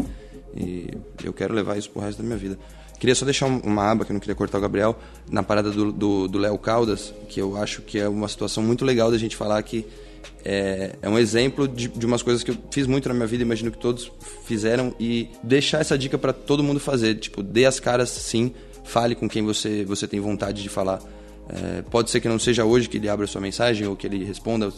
E eu quero levar isso pro resto da minha vida. Queria só deixar uma aba, que eu não queria cortar o Gabriel, na parada do Léo Caldas, que eu acho que é uma situação muito legal da gente falar que é, é um exemplo de, de umas coisas que eu fiz muito na minha vida, imagino que todos fizeram, e deixar essa dica para todo mundo fazer. Tipo, dê as caras sim, fale com quem você, você tem vontade de falar. É, pode ser que não seja hoje que ele abra sua mensagem ou que ele responda.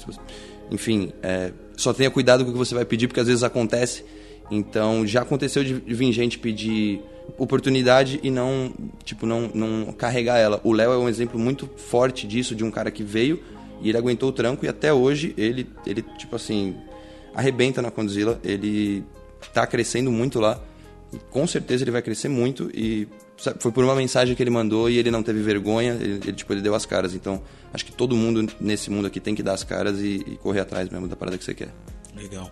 Enfim, é, só tenha cuidado com o que você vai pedir, porque às vezes acontece então já aconteceu de vir gente pedir oportunidade e não, tipo, não, não carregar ela. O Léo é um exemplo muito forte disso, de um cara que veio e ele aguentou o tranco e até hoje ele, ele tipo assim, arrebenta na Condzilla, ele tá crescendo muito lá. E com certeza ele vai crescer muito e sabe, foi por uma mensagem que ele mandou e ele não teve vergonha, ele, ele, tipo, ele deu as caras. Então, acho que todo mundo nesse mundo aqui tem que dar as caras e, e correr atrás mesmo da parada que você quer. Legal.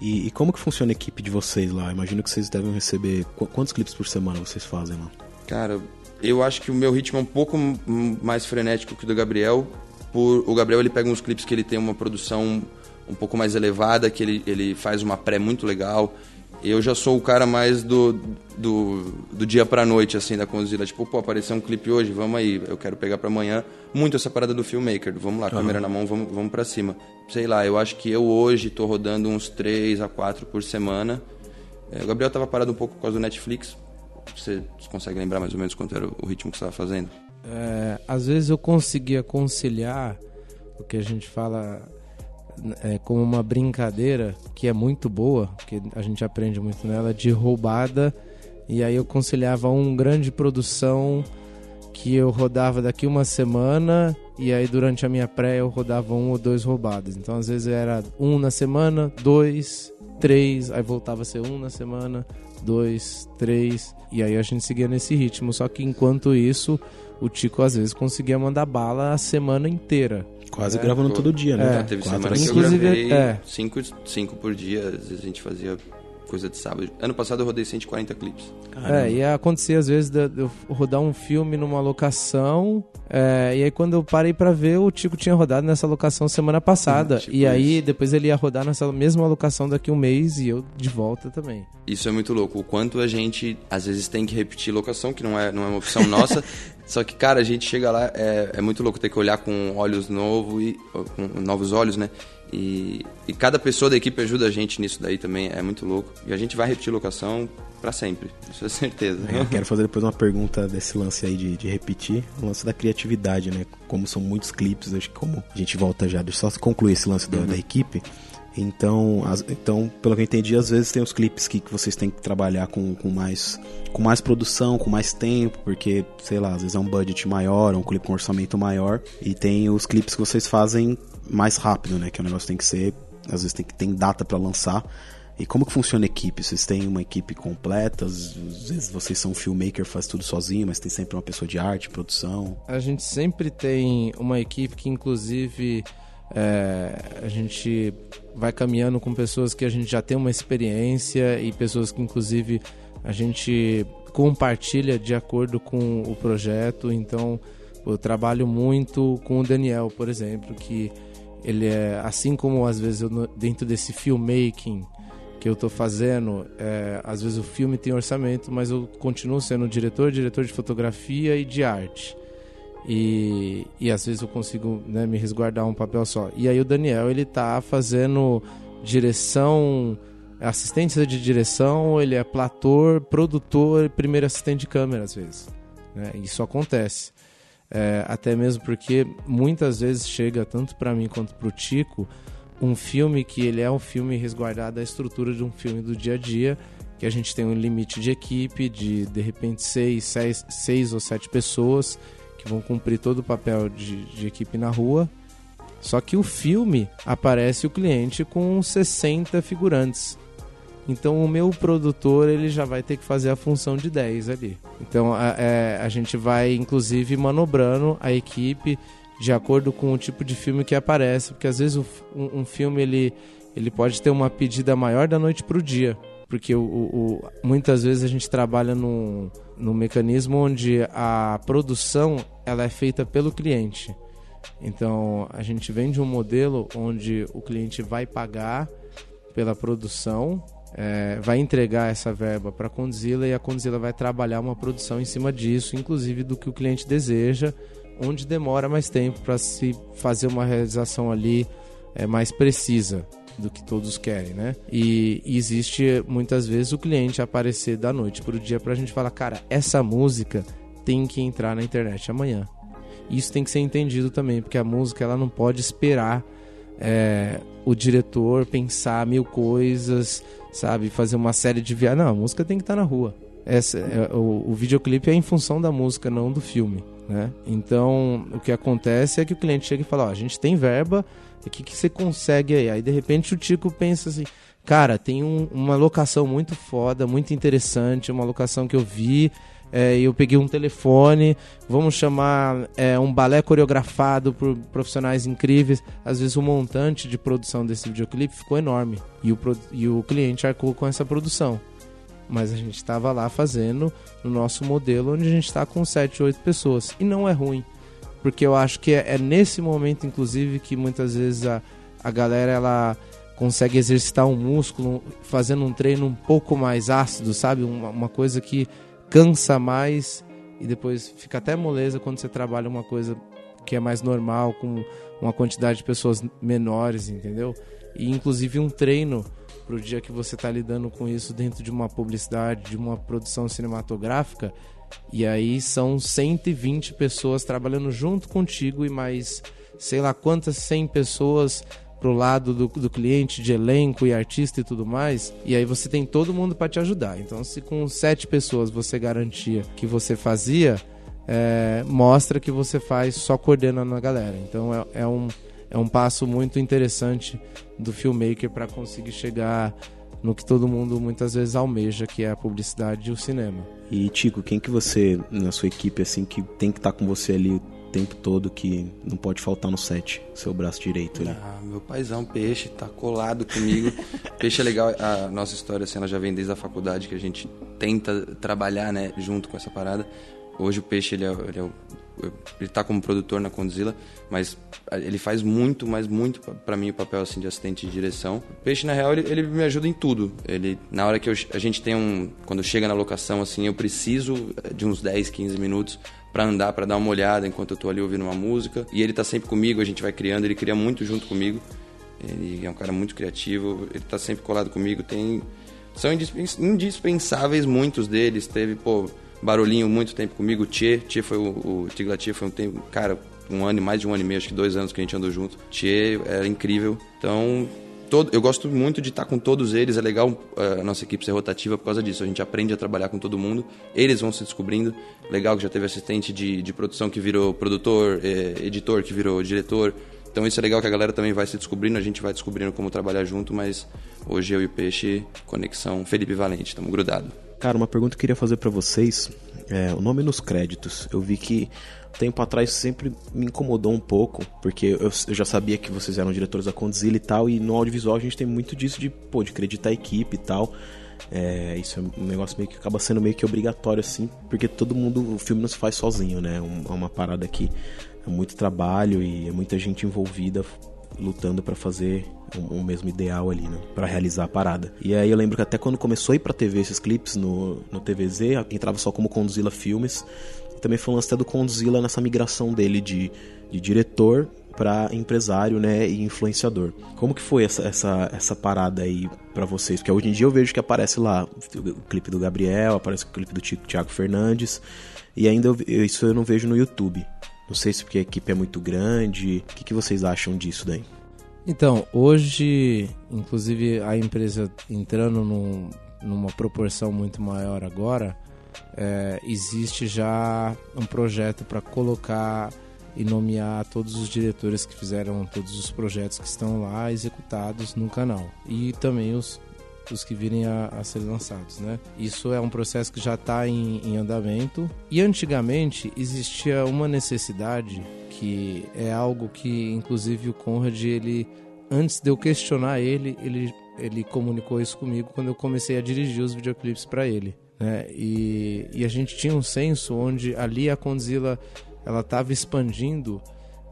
E, e, como que funciona a equipe de vocês lá? Imagino que vocês devem receber. Quantos clipes por semana vocês fazem lá? Cara, eu acho que o meu ritmo é um pouco mais frenético que o do Gabriel. Por, o Gabriel ele pega uns clipes que ele tem uma produção um pouco mais elevada, que ele, ele faz uma pré muito legal. Eu já sou o cara mais do, do, do dia pra noite, assim, da Conzilla. Tipo, pô, apareceu um clipe hoje, vamos aí, eu quero pegar pra amanhã. Muito essa parada do filmmaker, vamos lá, uhum. câmera na mão, vamos, vamos pra cima. Sei lá, eu acho que eu hoje tô rodando uns 3 a 4 por semana. É, o Gabriel tava parado um pouco por causa do Netflix. Você consegue lembrar mais ou menos quanto era o ritmo que você estava fazendo? É, às vezes eu conseguia conciliar o que a gente fala é, como uma brincadeira que é muito boa, que a gente aprende muito nela, de roubada. E aí eu conciliava um grande produção que eu rodava daqui uma semana e aí durante a minha pré eu rodava um ou dois roubadas. Então às vezes era um na semana, dois, três, aí voltava a ser um na semana, dois, três, e aí a gente seguia nesse ritmo. Só que enquanto isso, o Tico às vezes conseguia mandar bala a semana inteira. Quase é, gravando todo dia, né? É, teve semana que eu gravei é. cinco, cinco por dia, às vezes a gente fazia coisa de sábado. Ano passado eu rodei 140 clipes. Caramba. É, ia acontecer às vezes de eu rodar um filme numa locação, é, e aí quando eu parei para ver, o Tico tinha rodado nessa locação semana passada. tipo e aí isso. depois ele ia rodar nessa mesma locação daqui um mês e eu de volta também. Isso é muito louco. O quanto a gente às vezes tem que repetir locação, que não é, não é uma opção nossa. Só que, cara, a gente chega lá, é, é muito louco ter que olhar com olhos novos e com novos olhos, né? E, e, cada pessoa da equipe ajuda a gente nisso daí também, é muito louco. E a gente vai repetir locação para sempre, isso é certeza. É, eu quero fazer depois uma pergunta desse lance aí de, de repetir, o lance da criatividade, né? Como são muitos clipes, acho que como a gente volta já, deixa eu só concluir esse lance da, uhum. da equipe. Então, as, então, pelo que eu entendi, às vezes tem os clipes que, que vocês têm que trabalhar com, com, mais, com mais produção, com mais tempo, porque, sei lá, às vezes é um budget maior, um clipe com orçamento maior. E tem os clipes que vocês fazem mais rápido, né? Que o negócio tem que ser, às vezes tem que ter data para lançar. E como que funciona a equipe? Vocês têm uma equipe completa? Às vezes vocês são filmmaker, faz tudo sozinho, mas tem sempre uma pessoa de arte, produção? A gente sempre tem uma equipe que, inclusive, é, a gente vai caminhando com pessoas que a gente já tem uma experiência e pessoas que, inclusive, a gente compartilha de acordo com o projeto. Então, eu trabalho muito com o Daniel, por exemplo, que ele é assim como às vezes eu, dentro desse filmmaking que eu estou fazendo, é, às vezes o filme tem orçamento, mas eu continuo sendo diretor, diretor de fotografia e de arte. E, e às vezes eu consigo né, me resguardar um papel só. E aí o Daniel, ele tá fazendo direção, assistência de direção, ele é plator, produtor, primeiro assistente de câmera às vezes. Né? Isso acontece. É, até mesmo porque muitas vezes chega tanto para mim quanto para o Tico um filme que ele é um filme resguardado da estrutura de um filme do dia a dia que a gente tem um limite de equipe de de repente seis, seis, seis ou sete pessoas que vão cumprir todo o papel de, de equipe na rua. Só que o filme aparece o cliente com 60 figurantes então o meu produtor ele já vai ter que fazer a função de 10 ali. Então a, é, a gente vai inclusive manobrando a equipe de acordo com o tipo de filme que aparece, porque às vezes um, um, filme ele, ele pode ter uma pedida maior da noite para o dia, porque o, o, muitas vezes a gente trabalha num, num mecanismo onde a produção ela é feita pelo cliente. Então a gente vende um modelo onde o cliente vai pagar pela produção é, vai entregar essa verba para a Condzilla e a Condzilla vai trabalhar uma produção em cima disso, inclusive do que o cliente deseja, onde demora mais tempo para se fazer uma realização ali é, mais precisa do que todos querem, né? E, e existe muitas vezes o cliente aparecer da noite para o dia para a gente falar, cara, essa música tem que entrar na internet amanhã. Isso tem que ser entendido também, porque a música ela não pode esperar é, o diretor pensar mil coisas, sabe? Fazer uma série de viagens. Não, a música tem que estar tá na rua. Essa, é, o, o videoclipe é em função da música, não do filme. Né? Então, o que acontece é que o cliente chega e fala: Ó, a gente tem verba, o que, que você consegue aí? Aí, de repente, o Tico pensa assim: Cara, tem um, uma locação muito foda, muito interessante, uma locação que eu vi é, eu peguei um telefone, vamos chamar é, um balé coreografado por profissionais incríveis. Às vezes o montante de produção desse videoclipe ficou enorme e o, e o cliente arcou com essa produção. mas a gente estava lá fazendo no nosso modelo onde a gente está com 7, 8 pessoas. E não é ruim, porque eu acho que é, é nesse momento, inclusive, que muitas vezes a, a galera ela consegue exercitar um músculo fazendo um treino um pouco mais ácido, sabe? Uma, uma coisa que cansa mais e depois fica até moleza quando você trabalha uma coisa que é mais normal, com uma quantidade de pessoas menores, entendeu? E inclusive um treino para o dia que você está lidando com isso dentro de uma publicidade, de uma produção cinematográfica, e aí são 120 pessoas trabalhando junto contigo e mais sei lá quantas 100 pessoas pro lado do, do cliente de elenco e artista e tudo mais, e aí você tem todo mundo para te ajudar. Então, se com sete pessoas você garantia que você fazia, é, mostra que você faz só coordenando a galera. Então, é, é um, é um passo muito interessante do filmmaker para conseguir chegar no que todo mundo muitas vezes almeja, que é a publicidade e o cinema. E Tico, quem que você na sua equipe assim que tem que estar tá com você ali tempo todo que não pode faltar no set, seu braço direito ali? Ah, meu paizão, peixe, tá colado comigo. peixe é legal, a nossa história, assim, ela já vem desde a faculdade, que a gente tenta trabalhar, né, junto com essa parada. Hoje o peixe, ele é, ele é ele tá como produtor na Condzilla, mas ele faz muito, mas muito para mim o papel assim de assistente de direção. O Peixe na real ele, ele, me ajuda em tudo. Ele na hora que eu, a gente tem um quando chega na locação assim, eu preciso de uns 10, 15 minutos para andar, para dar uma olhada enquanto eu tô ali ouvindo uma música. E ele tá sempre comigo, a gente vai criando, ele cria muito junto comigo. Ele é um cara muito criativo, ele tá sempre colado comigo. Tem são indispensáveis muitos deles. Teve, pô, Barulhinho muito tempo comigo, Tchê, Tchê foi o, o Tiglatia foi um tempo, cara, um ano, mais de um ano e meio, acho que dois anos que a gente andou junto. Tchê era incrível. Então, todo, eu gosto muito de estar com todos eles. É legal uh, a nossa equipe ser rotativa por causa disso. A gente aprende a trabalhar com todo mundo. Eles vão se descobrindo. Legal que já teve assistente de, de produção que virou produtor, eh, editor que virou diretor. Então isso é legal que a galera também vai se descobrindo, a gente vai descobrindo como trabalhar junto, mas hoje eu e o Peixe, conexão Felipe Valente, estamos grudados. Cara, uma pergunta que eu queria fazer para vocês, é, o nome nos créditos. Eu vi que tempo atrás sempre me incomodou um pouco, porque eu, eu, já sabia que vocês eram diretores da Condzilla e tal, e no audiovisual a gente tem muito disso de, pô, de acreditar a equipe e tal. É, isso é um negócio meio que acaba sendo meio que obrigatório, assim, porque todo mundo, o filme não se faz sozinho, né? É uma parada que é muito trabalho e é muita gente envolvida lutando para fazer o, o, mesmo ideal ali, né? Pra realizar a parada. E aí eu lembro que até quando começou a ir pra TV esses clipes no, no TVZ, entrava só como Condzilla Filmes também foi um lance até do Condzilla nessa migração dele de, de diretor para empresário, né, e influenciador. Como que foi essa, essa, essa parada aí para vocês? Porque hoje em dia eu vejo que aparece lá o clipe do Gabriel, aparece o clipe do Thiago Fernandes, e ainda eu, isso eu não vejo no YouTube. Não sei se porque a equipe é muito grande. O que, que vocês acham disso daí? Então, hoje, inclusive a empresa entrando num, numa proporção muito maior agora, é, existe já um projeto para colocar e nomear todos os diretores que fizeram todos os projetos que estão lá executados no canal. E também os, os que virem a, a ser lançados, né? Isso é um processo que já está em, em andamento. E antigamente existia uma necessidade que é algo que inclusive o Conrad ele antes de eu questionar ele ele ele comunicou isso comigo quando eu comecei a dirigir os videoclipes para ele né? E, e a gente tinha um senso onde ali a Condzilla ela estava expandindo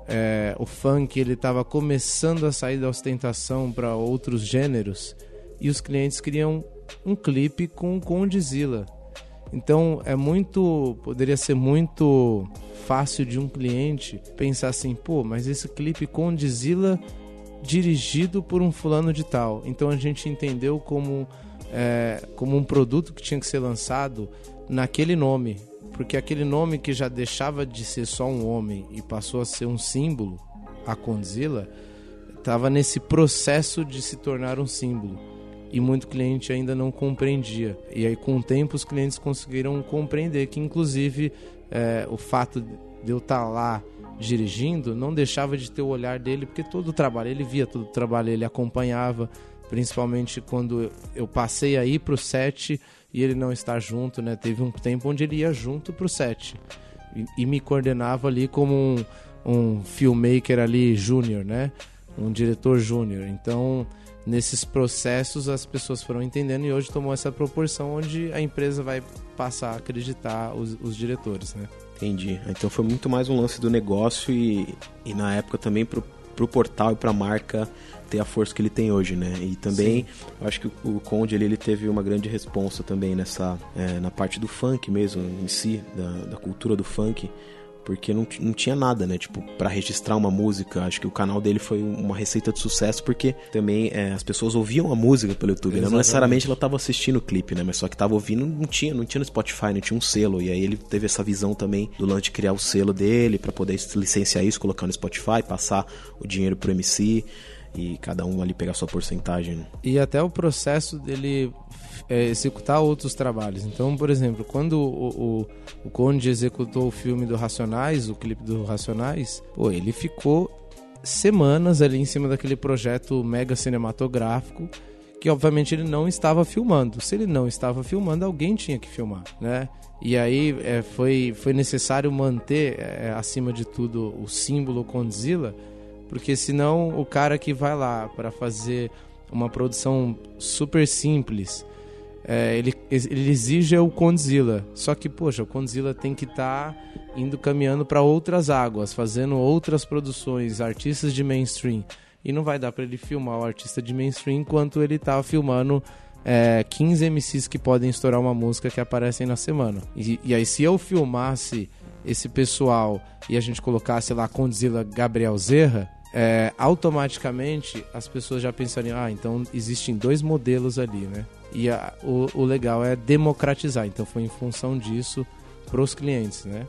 é, o funk, ele estava começando a sair da ostentação para outros gêneros e os clientes queriam um clipe com Condzilla. Então é muito, poderia ser muito fácil de um cliente pensar assim, pô, mas esse clipe Condzilla dirigido por um fulano de tal. Então a gente entendeu como é, como um produto que tinha que ser lançado naquele nome, porque aquele nome que já deixava de ser só um homem e passou a ser um símbolo, a Condzilla, estava nesse processo de se tornar um símbolo. E muito cliente ainda não compreendia. E aí, com o tempo, os clientes conseguiram compreender que, inclusive, é, o fato de eu estar tá lá dirigindo não deixava de ter o olhar dele, porque todo o trabalho, ele via todo o trabalho, ele acompanhava, principalmente quando eu passei aí pro set e ele não está junto, né? Teve um tempo onde ele ia junto pro set e, e me coordenava ali como um, um filmmaker ali júnior, né? Um diretor júnior. Então nesses processos as pessoas foram entendendo e hoje tomou essa proporção onde a empresa vai passar a acreditar os, os diretores, né? Entendi. Então foi muito mais um lance do negócio e, e na época também pro, pro portal e pra marca ter a força que ele tem hoje, né? E também, eu acho que o Conde ele, ele teve uma grande responsa também nessa é, na parte do funk mesmo em si, da, da cultura do funk, porque não, não tinha nada, né? Tipo, para registrar uma música. Acho que o canal dele foi uma receita de sucesso porque também é, as pessoas ouviam a música pelo YouTube, né? Não necessariamente ela tava assistindo o clipe, né? Mas só que tava ouvindo, não tinha, não tinha no Spotify, não tinha um selo. E aí ele teve essa visão também do lance de criar o selo dele para poder licenciar isso, colocar no Spotify, passar o dinheiro pro MC e cada um ali pegar sua porcentagem. E até o processo dele é, executar outros trabalhos. Então, por exemplo, quando o, o, o Conde executou o filme do Racionais, o clipe do Racionais, pô, ele ficou semanas ali em cima daquele projeto mega cinematográfico que obviamente ele não estava filmando. Se ele não estava filmando, alguém tinha que filmar, né? E aí é, foi, foi necessário manter, é, acima de tudo, o símbolo Condzilla, porque senão o cara que vai lá para fazer uma produção super simples, é, ele, ele exige o Condzilla. Só que, poxa, o Condzilla tem que estar tá indo caminhando para outras águas, fazendo outras produções, artistas de mainstream. E não vai dar para ele filmar o artista de mainstream enquanto ele tá filmando é, 15 MCs que podem estourar uma música que aparecem na semana. E, e aí, se eu filmasse esse pessoal e a gente colocasse lá Condzilla Gabriel Zerra, é, automaticamente as pessoas já pensariam, ah, então existem dois modelos ali, né? E a, o, o legal é democratizar. Então foi em função disso para os clientes, né?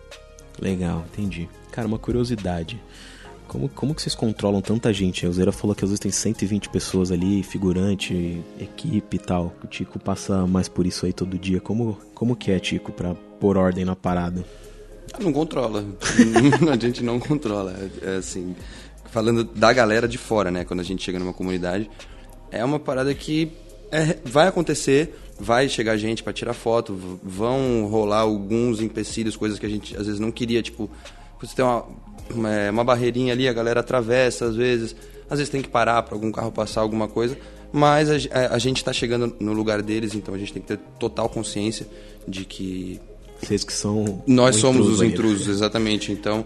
Legal, entendi. Cara, uma curiosidade. Como, como que vocês controlam tanta gente? O Zera falou que às vezes tem 120 pessoas ali, figurante, equipe e tal. O Tico passa mais por isso aí todo dia. Como, como que é, Tico, pra pôr ordem na parada? Não controla. a gente não controla. É, é assim, falando da galera de fora, né? Quando a gente chega numa comunidade, é uma parada que é, vai acontecer, vai chegar gente para tirar foto, vão rolar alguns empecilhos, coisas que a gente às vezes não queria, tipo, você tem uma, uma, é, uma barreirinha ali, a galera atravessa às vezes, às vezes tem que parar para algum carro passar alguma coisa, mas a, a, a gente está chegando no lugar deles, então a gente tem que ter total consciência de que vocês que são nós somos os intrusos, exatamente. Então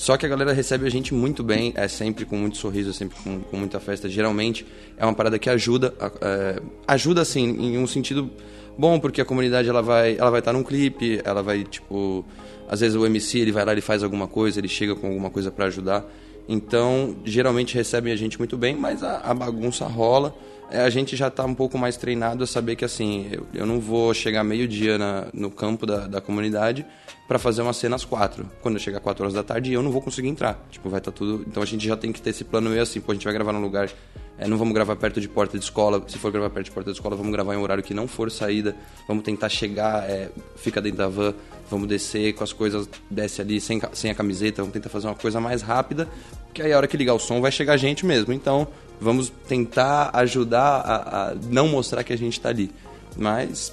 só que a galera recebe a gente muito bem, é sempre com muito sorriso, é sempre com, com muita festa. Geralmente é uma parada que ajuda, é, ajuda assim, em um sentido bom, porque a comunidade ela vai ela vai estar num clipe, ela vai tipo, às vezes o MC ele vai lá, ele faz alguma coisa, ele chega com alguma coisa para ajudar. Então, geralmente recebem a gente muito bem, mas a, a bagunça rola. É, a gente já está um pouco mais treinado a saber que assim, eu, eu não vou chegar meio-dia no campo da, da comunidade para fazer uma cena às quatro. Quando eu chegar às quatro horas da tarde, eu não vou conseguir entrar. Tipo, vai estar tá tudo. Então a gente já tem que ter esse plano meio assim, pô, a gente vai gravar num lugar. É, não vamos gravar perto de porta de escola. Se for gravar perto de porta de escola, vamos gravar em um horário que não for saída. Vamos tentar chegar, é, fica dentro da van, vamos descer com as coisas, desce ali sem, sem a camiseta, vamos tentar fazer uma coisa mais rápida, que aí a hora que ligar o som vai chegar a gente mesmo. Então, vamos tentar ajudar a, a não mostrar que a gente está ali. Mas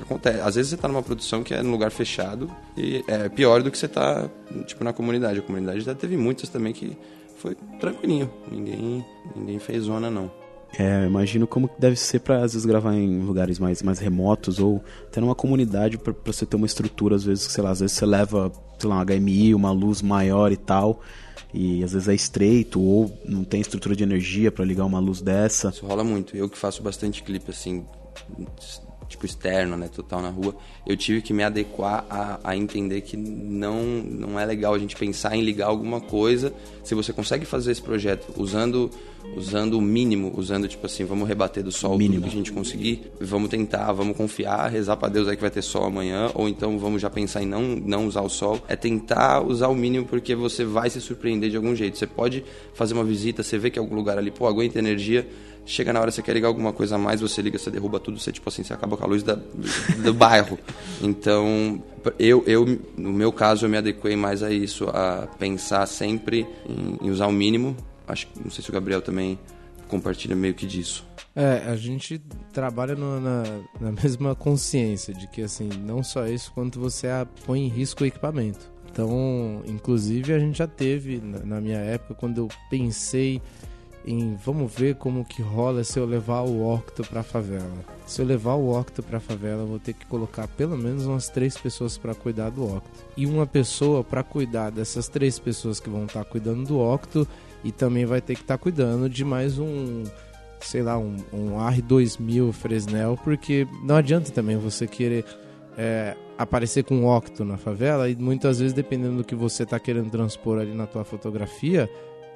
acontece. Às vezes você está numa produção que é num lugar fechado e é pior do que você está tipo na comunidade. A comunidade já teve muitas também que foi tranquilinho. Ninguém ninguém fez zona não. É, imagino como deve ser para às vezes gravar em lugares mais, mais remotos ou até numa comunidade para você ter uma estrutura, às vezes, sei lá, às vezes você leva, sei lá, um HMI, uma luz maior e tal, e às vezes é estreito ou não tem estrutura de energia para ligar uma luz dessa. Isso rola muito. Eu que faço bastante clipe assim, tipo externo, né, total na rua, eu tive que me adequar a, a, entender que não não é legal a gente pensar em ligar alguma coisa. Se você consegue fazer esse projeto usando usando o mínimo, usando tipo assim, vamos rebater do sol mínimo. que a gente conseguir, vamos tentar, vamos confiar, rezar para Deus aí que vai ter sol amanhã, ou então vamos já pensar em não não usar o sol. É tentar usar o mínimo porque você vai se surpreender de algum jeito. Você pode fazer uma visita, você vê que é algum lugar ali, pô, aguenta energia, chega na hora você quer ligar alguma coisa a mais, você liga, você derruba tudo, você tipo assim, você acaba com a luz da, do bairro. Então, eu, eu, no meu caso, eu me adequei mais a isso, a pensar sempre em, em usar o mínimo. Acho que não sei se o Gabriel também compartilha meio que disso. É, a gente trabalha no, na, na mesma consciência de que assim, não só isso, quanto você põe em risco o equipamento. Então, inclusive, a gente já teve, na, na minha época, quando eu pensei em vamos ver como que rola se eu levar o Octo pra favela. Se eu levar o Octo pra favela, eu vou ter que colocar pelo menos umas três pessoas para cuidar do Octo. E uma pessoa para cuidar dessas três pessoas que vão estar tá cuidando do Octo e também vai ter que estar tá cuidando de mais um, sei lá, um, um R2000 Fresnel, porque não adianta também você querer é, aparecer com um Octo na favela e muitas vezes, dependendo do que você está querendo transpor ali na tua fotografia,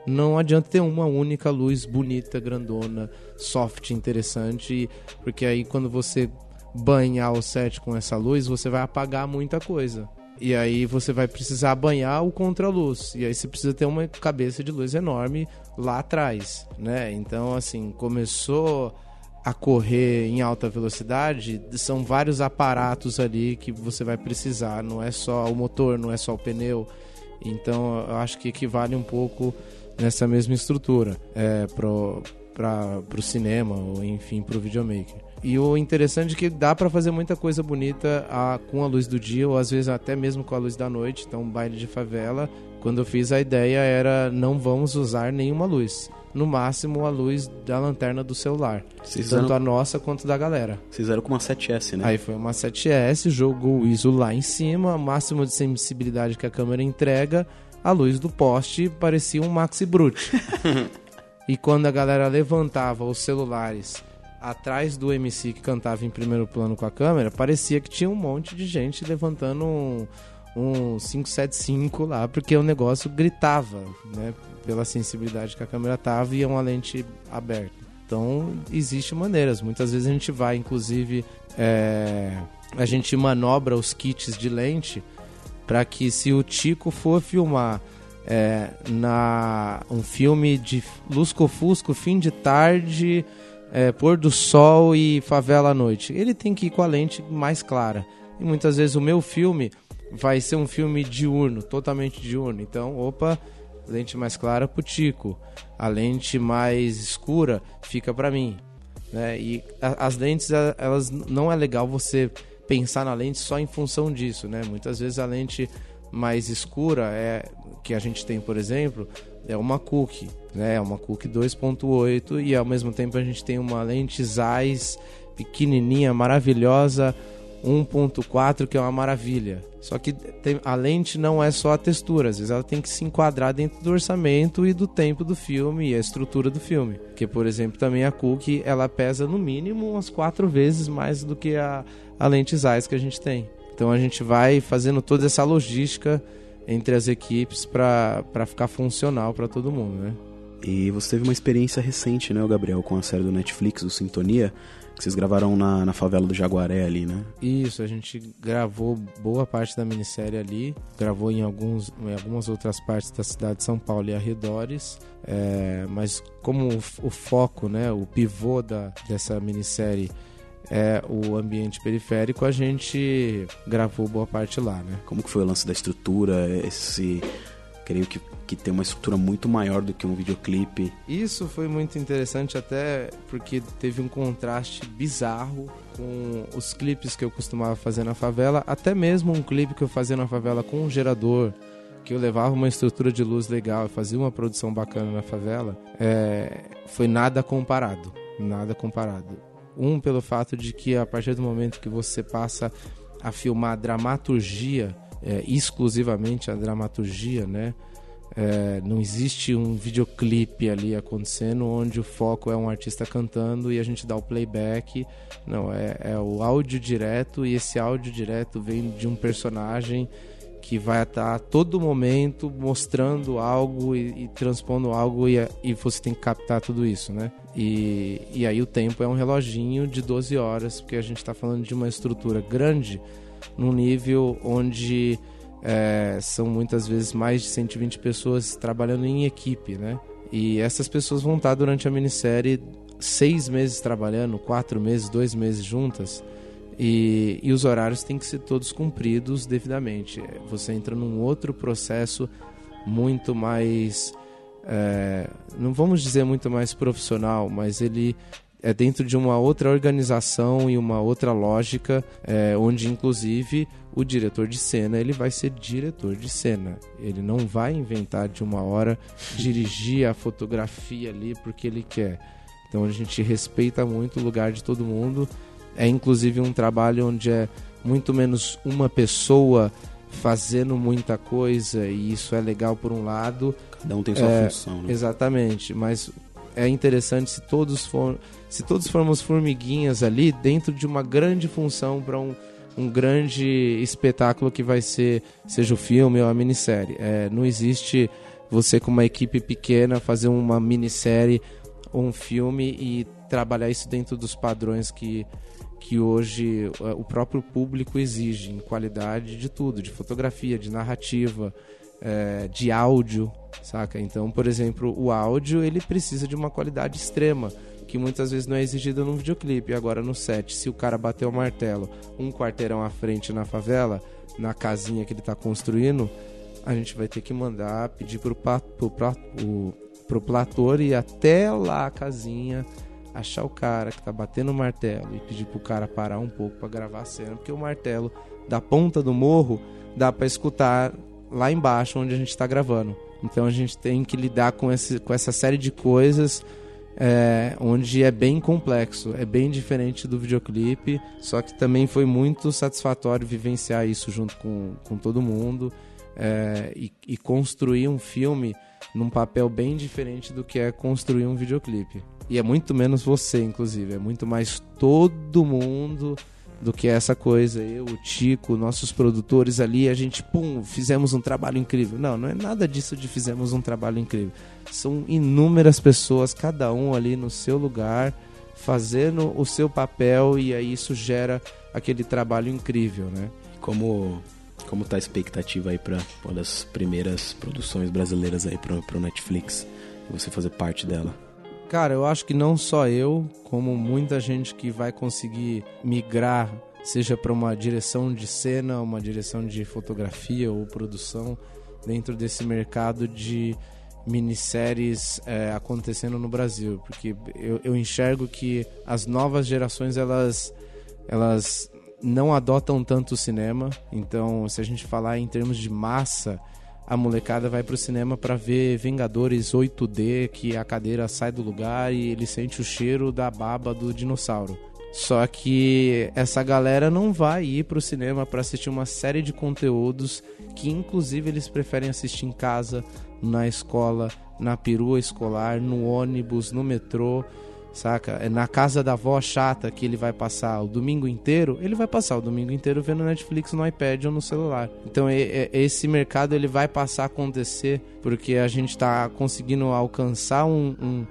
não adianta ter uma única luz bonita, grandona, soft, interessante, porque aí quando você banhar o set com essa luz, você vai apagar muita coisa. E aí você vai precisar banhar o contraluz. E aí você precisa ter uma cabeça de luz enorme lá atrás, né? Então, assim, começou a correr em alta velocidade, são vários aparatos ali que você vai precisar, não é só o motor, não é só o pneu. Então, eu acho que equivale um pouco nessa mesma estrutura é, para o cinema ou enfim para o videomaker. E o interessante é que dá para fazer muita coisa bonita a, com a luz do dia ou às vezes até mesmo com a luz da noite. Então, baile de favela, quando eu fiz a ideia era não vamos usar nenhuma luz. No máximo a luz da lanterna do celular. Tanto a nossa quanto da galera. Vocês fizeram com uma 7S, né? Aí foi uma 7S, jogou o ISO lá em cima, máximo de sensibilidade que a câmera entrega a luz do poste parecia um Maxi Brute. e quando a galera levantava os celulares atrás do MC que cantava em primeiro plano com a câmera, parecia que tinha um monte de gente levantando um, um 575 lá, porque o negócio gritava, né? Pela sensibilidade que a câmera tava e é uma lente aberta. Então, existe maneiras. Muitas vezes a gente vai, inclusive, é, a gente manobra os kits de lente para que se o Tico for filmar é, na um filme de lusco-fusco, fim de tarde, é, pôr do sol e favela à noite, ele tem que ir com a lente mais clara. E muitas vezes o meu filme vai ser um filme diurno, totalmente diurno. Então, opa, lente mais clara pro Tico, a lente mais escura fica para mim. Né? E a, as lentes, elas não é legal você pensar na lente só em função disso, né? Muitas vezes a lente mais escura é que a gente tem, por exemplo, é uma Cook, né? É uma Cook 2.8 e ao mesmo tempo a gente tem uma lente Zeiss pequenininha, maravilhosa, 1.4 que é uma maravilha. Só que tem, a lente não é só a textura, às vezes ela tem que se enquadrar dentro do orçamento e do tempo do filme e a estrutura do filme. Porque, por exemplo, também a Cook ela pesa no mínimo umas quatro vezes mais do que a, a lente Zeiss que a gente tem. Então a gente vai fazendo toda essa logística entre as equipes para ficar funcional para todo mundo, né? E você teve uma experiência recente, né, Gabriel, com a série do Netflix, o Sintonia, que vocês gravaram na, na favela do Jaguaré ali, né? Isso, a gente gravou boa parte da minissérie ali, gravou em, alguns, em algumas outras partes da cidade de São Paulo e arredores, é, mas como o, o, foco, né, o pivô da, dessa minissérie é o ambiente periférico, a gente gravou boa parte lá, né? Como que foi o lance da estrutura, esse creio que, que tem uma estrutura muito maior do que um videoclipe. Isso foi muito interessante até porque teve um contraste bizarro com os clipes que eu costumava fazer na favela, até mesmo um clipe que eu fazia na favela com um gerador, que eu levava uma estrutura de luz legal e fazia uma produção bacana na favela, é, foi nada comparado, nada comparado. Um pelo fato de que a partir do momento que você passa a filmar dramaturgia é, exclusivamente a dramaturgia, né? É, não existe um videoclipe ali acontecendo onde o foco é um artista cantando e a gente dá o playback. Não, é, é o áudio direto e esse áudio direto vem de um personagem que vai estar a todo momento mostrando algo e, e transpondo algo e, e, você tem que captar tudo isso, né? E, e aí o tempo é um reloginho de 12 horas, porque a gente está falando de uma estrutura grande num nível onde é, são muitas vezes mais de 120 pessoas trabalhando em equipe, né? E essas pessoas vão estar durante a minissérie seis meses trabalhando, quatro meses, dois meses juntas. E, e os horários têm que ser todos cumpridos devidamente. Você entra num outro processo muito mais. É, não vamos dizer muito mais profissional, mas ele é dentro de uma outra organização e uma outra lógica, é, onde inclusive o diretor de cena ele vai ser diretor de cena. Ele não vai inventar de uma hora dirigir a fotografia ali porque ele quer. Então a gente respeita muito o lugar de todo mundo. É inclusive um trabalho onde é muito menos uma pessoa fazendo muita coisa e isso é legal por um lado. Cada um tem sua é, função. Né? Exatamente, mas é interessante se todos for, se todos formos formiguinhas ali dentro de uma grande função para um, um grande espetáculo que vai ser seja o filme ou a minissérie. É, não existe você com uma equipe pequena fazer uma minissérie ou um filme e trabalhar isso dentro dos padrões que que hoje é, o próprio público exige em qualidade de tudo, de fotografia, de narrativa, é, de áudio, saca? Então, por exemplo, o áudio ele precisa de uma qualidade extrema que muitas vezes não é exigida num videoclipe. Agora no set, se o cara bater o martelo um quarteirão à frente na favela, na casinha que ele está construindo, a gente vai ter que mandar pedir pro, pro, pro, pro plator ir até lá a casinha achar o cara que tá batendo o martelo e pedir pro cara parar um pouco para gravar a cena, porque o martelo da ponta do morro dá para escutar lá embaixo onde a gente está gravando. Então a gente tem que lidar com, esse, com essa série de coisas é, onde é bem complexo, é bem diferente do videoclipe, só que também foi muito satisfatório vivenciar isso junto com, com todo mundo é, e, e construir um filme num papel bem diferente do que é construir um videoclipe. E é muito menos você, inclusive. É muito mais todo mundo do que essa coisa. Eu, o Tico, nossos produtores ali, a gente, pum, fizemos um trabalho incrível. Não, não é nada disso de fizemos um trabalho incrível. São inúmeras pessoas, cada um ali no seu lugar, fazendo o seu papel e aí isso gera aquele trabalho incrível, né? Como como tá a expectativa aí para uma das primeiras produções brasileiras aí para o Netflix? Você fazer parte dela? Cara, eu acho que não só eu, como muita gente que vai conseguir migrar, seja para uma direção de cena, uma direção de fotografia ou produção, dentro desse mercado de minisséries é, acontecendo no Brasil, porque eu, eu enxergo que as novas gerações elas elas não adotam tanto o cinema. Então, se a gente falar em termos de massa, a molecada vai pro cinema para ver Vingadores 8D, que a cadeira sai do lugar e ele sente o cheiro da baba do dinossauro. Só que essa galera não vai ir pro cinema para assistir uma série de conteúdos que inclusive eles preferem assistir em casa, na escola, na perua escolar, no ônibus, no metrô saca? É na casa da avó chata que ele vai passar o domingo inteiro, ele vai passar o domingo inteiro vendo Netflix no iPad ou no celular. Então esse mercado ele vai passar a acontecer porque a gente está conseguindo alcançar um, um,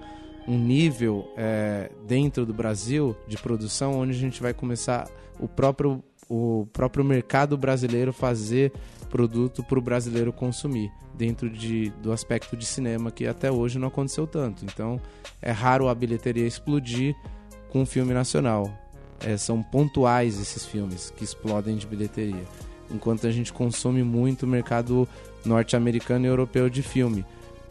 um nível é, dentro do Brasil de produção onde a gente vai começar o próprio o próprio mercado brasileiro fazer produto para o brasileiro consumir dentro de, do aspecto de cinema que até hoje não aconteceu tanto. Então é raro a bilheteria explodir com um filme nacional. É, são pontuais esses filmes que explodem de bilheteria. Enquanto a gente consome muito o mercado norte-americano e europeu de filme.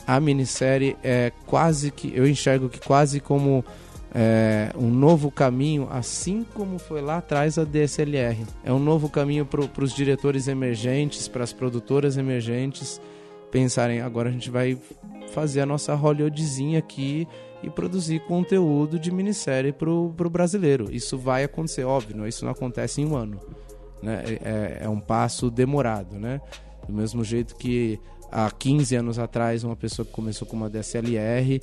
A minissérie é quase que. Eu enxergo que quase como é, um novo caminho, assim como foi lá atrás a DSLR. É um novo caminho para os diretores emergentes, para as produtoras emergentes pensarem: agora a gente vai fazer a nossa Hollywoodzinha aqui e produzir conteúdo de minissérie para o brasileiro. Isso vai acontecer, óbvio, isso não acontece em um ano. Né? É, é, é um passo demorado, né? Do mesmo jeito que há 15 anos atrás uma pessoa que começou com uma DSLR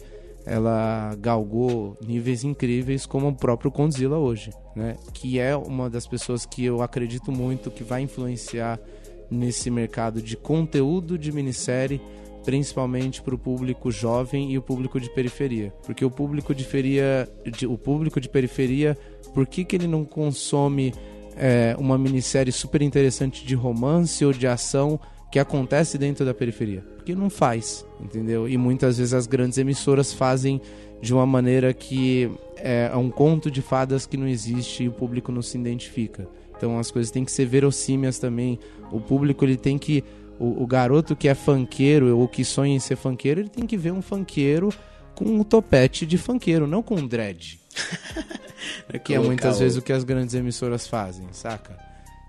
ela galgou níveis incríveis como o próprio Condzilla hoje, né? Que é uma das pessoas que eu acredito muito que vai influenciar nesse mercado de conteúdo de minissérie, principalmente para o público jovem e o público de periferia. Porque o público de periferia, o público de periferia, por que, que ele não consome é, uma minissérie super interessante de romance ou de ação que acontece dentro da periferia? Porque não faz, entendeu? E muitas vezes as grandes emissoras fazem de uma maneira que é, é um conto de fadas que não existe e o público não se identifica. Então as coisas têm que ser verossímias também. O público ele tem que o, o garoto que é fanqueiro ou que sonha em ser fanqueiro, ele tem que ver um fanqueiro com um topete de fanqueiro, não com um dread. é que é muitas o... vezes o que as grandes emissoras fazem, saca?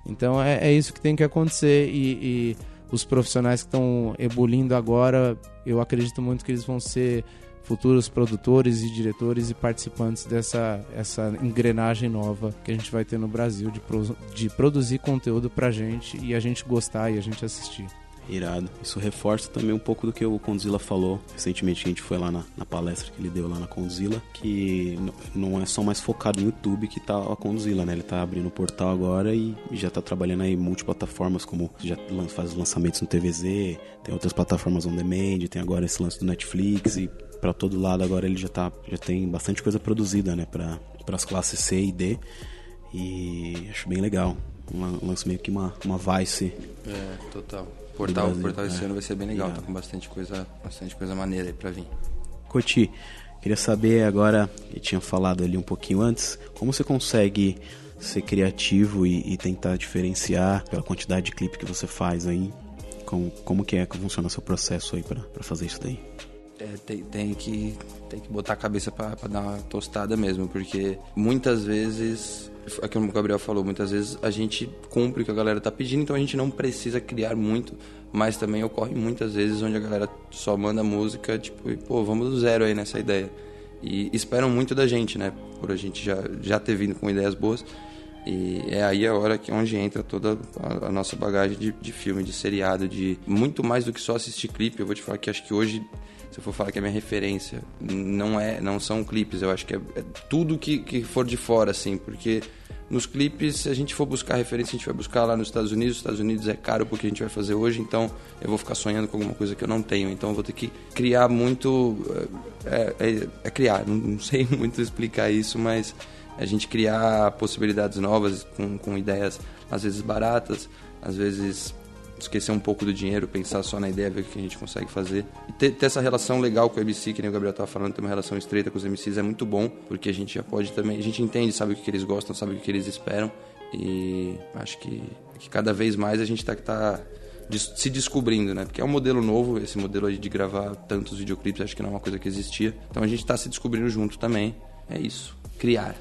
Então é, é isso que tem que acontecer e, e os profissionais que estão ebulindo agora, eu acredito muito que eles vão ser futuros produtores e diretores e participantes dessa essa engrenagem nova que a gente vai ter no Brasil de, pro, de produzir conteúdo pra gente e a gente gostar e a gente assistir. Irado. Isso reforça também um pouco do que o Condzilla falou. Recentemente a gente foi lá na, na palestra que ele deu lá na Condzilla, que não é só mais focado no YouTube que tá a Condzilla, né? Ele tá abrindo o portal agora e já tá trabalhando aí multiplataformas, como já faz os lançamentos no TVZ, tem outras plataformas on demand, tem agora esse lance do Netflix e para todo lado agora ele já tá já tem bastante coisa produzida, né, para as classes C e D. E acho bem legal. Um lance meio que uma, uma Vice. É, total portal, o portal esse é. ano vai ser bem legal, tá com bastante coisa, bastante coisa maneira aí pra vir. Coti, queria saber agora, eu tinha falado ali um pouquinho antes, como você consegue ser criativo e, e tentar diferenciar pela quantidade de clipe que você faz aí? Como, como que é que funciona o seu processo aí para fazer isso daí? É, tem, tem, que, tem que botar a cabeça para dar uma tostada mesmo, porque muitas vezes é como o Gabriel falou, muitas vezes a gente cumpre o que a galera tá pedindo, então a gente não precisa criar muito, mas também ocorre muitas vezes onde a galera só manda música, tipo, e, pô, vamos do zero aí nessa ideia. E esperam muito da gente, né? Por a gente já, já ter vindo com ideias boas. E é aí a hora que onde entra toda a, a nossa bagagem de, de filme, de seriado, de muito mais do que só assistir clipe. Eu vou te falar que acho que hoje se eu for falar que é minha referência, não é, não são clipes, eu acho que é, é tudo que, que for de fora, assim, porque nos clipes, se a gente for buscar referência, a gente vai buscar lá nos Estados Unidos. Os Estados Unidos é caro porque a gente vai fazer hoje, então eu vou ficar sonhando com alguma coisa que eu não tenho. Então eu vou ter que criar muito. É, é, é criar, não, não, sei muito explicar isso, mas a gente criar possibilidades novas com, com ideias às vezes baratas, às vezes esquecer um pouco do dinheiro, pensar só na ideia, ver o que a gente consegue fazer. E ter, ter essa relação legal com o MC, que nem o Gabriel estava falando, ter uma relação estreita com os MCs é muito bom, porque a gente já pode também, a gente entende, sabe o que eles gostam, sabe o que eles esperam, e acho que, que cada vez mais a gente está tá se descobrindo, né? Porque é um modelo novo, esse modelo aí de gravar tantos videoclipes, acho que não é uma coisa que existia. Então a gente está se descobrindo junto também. É isso, criar.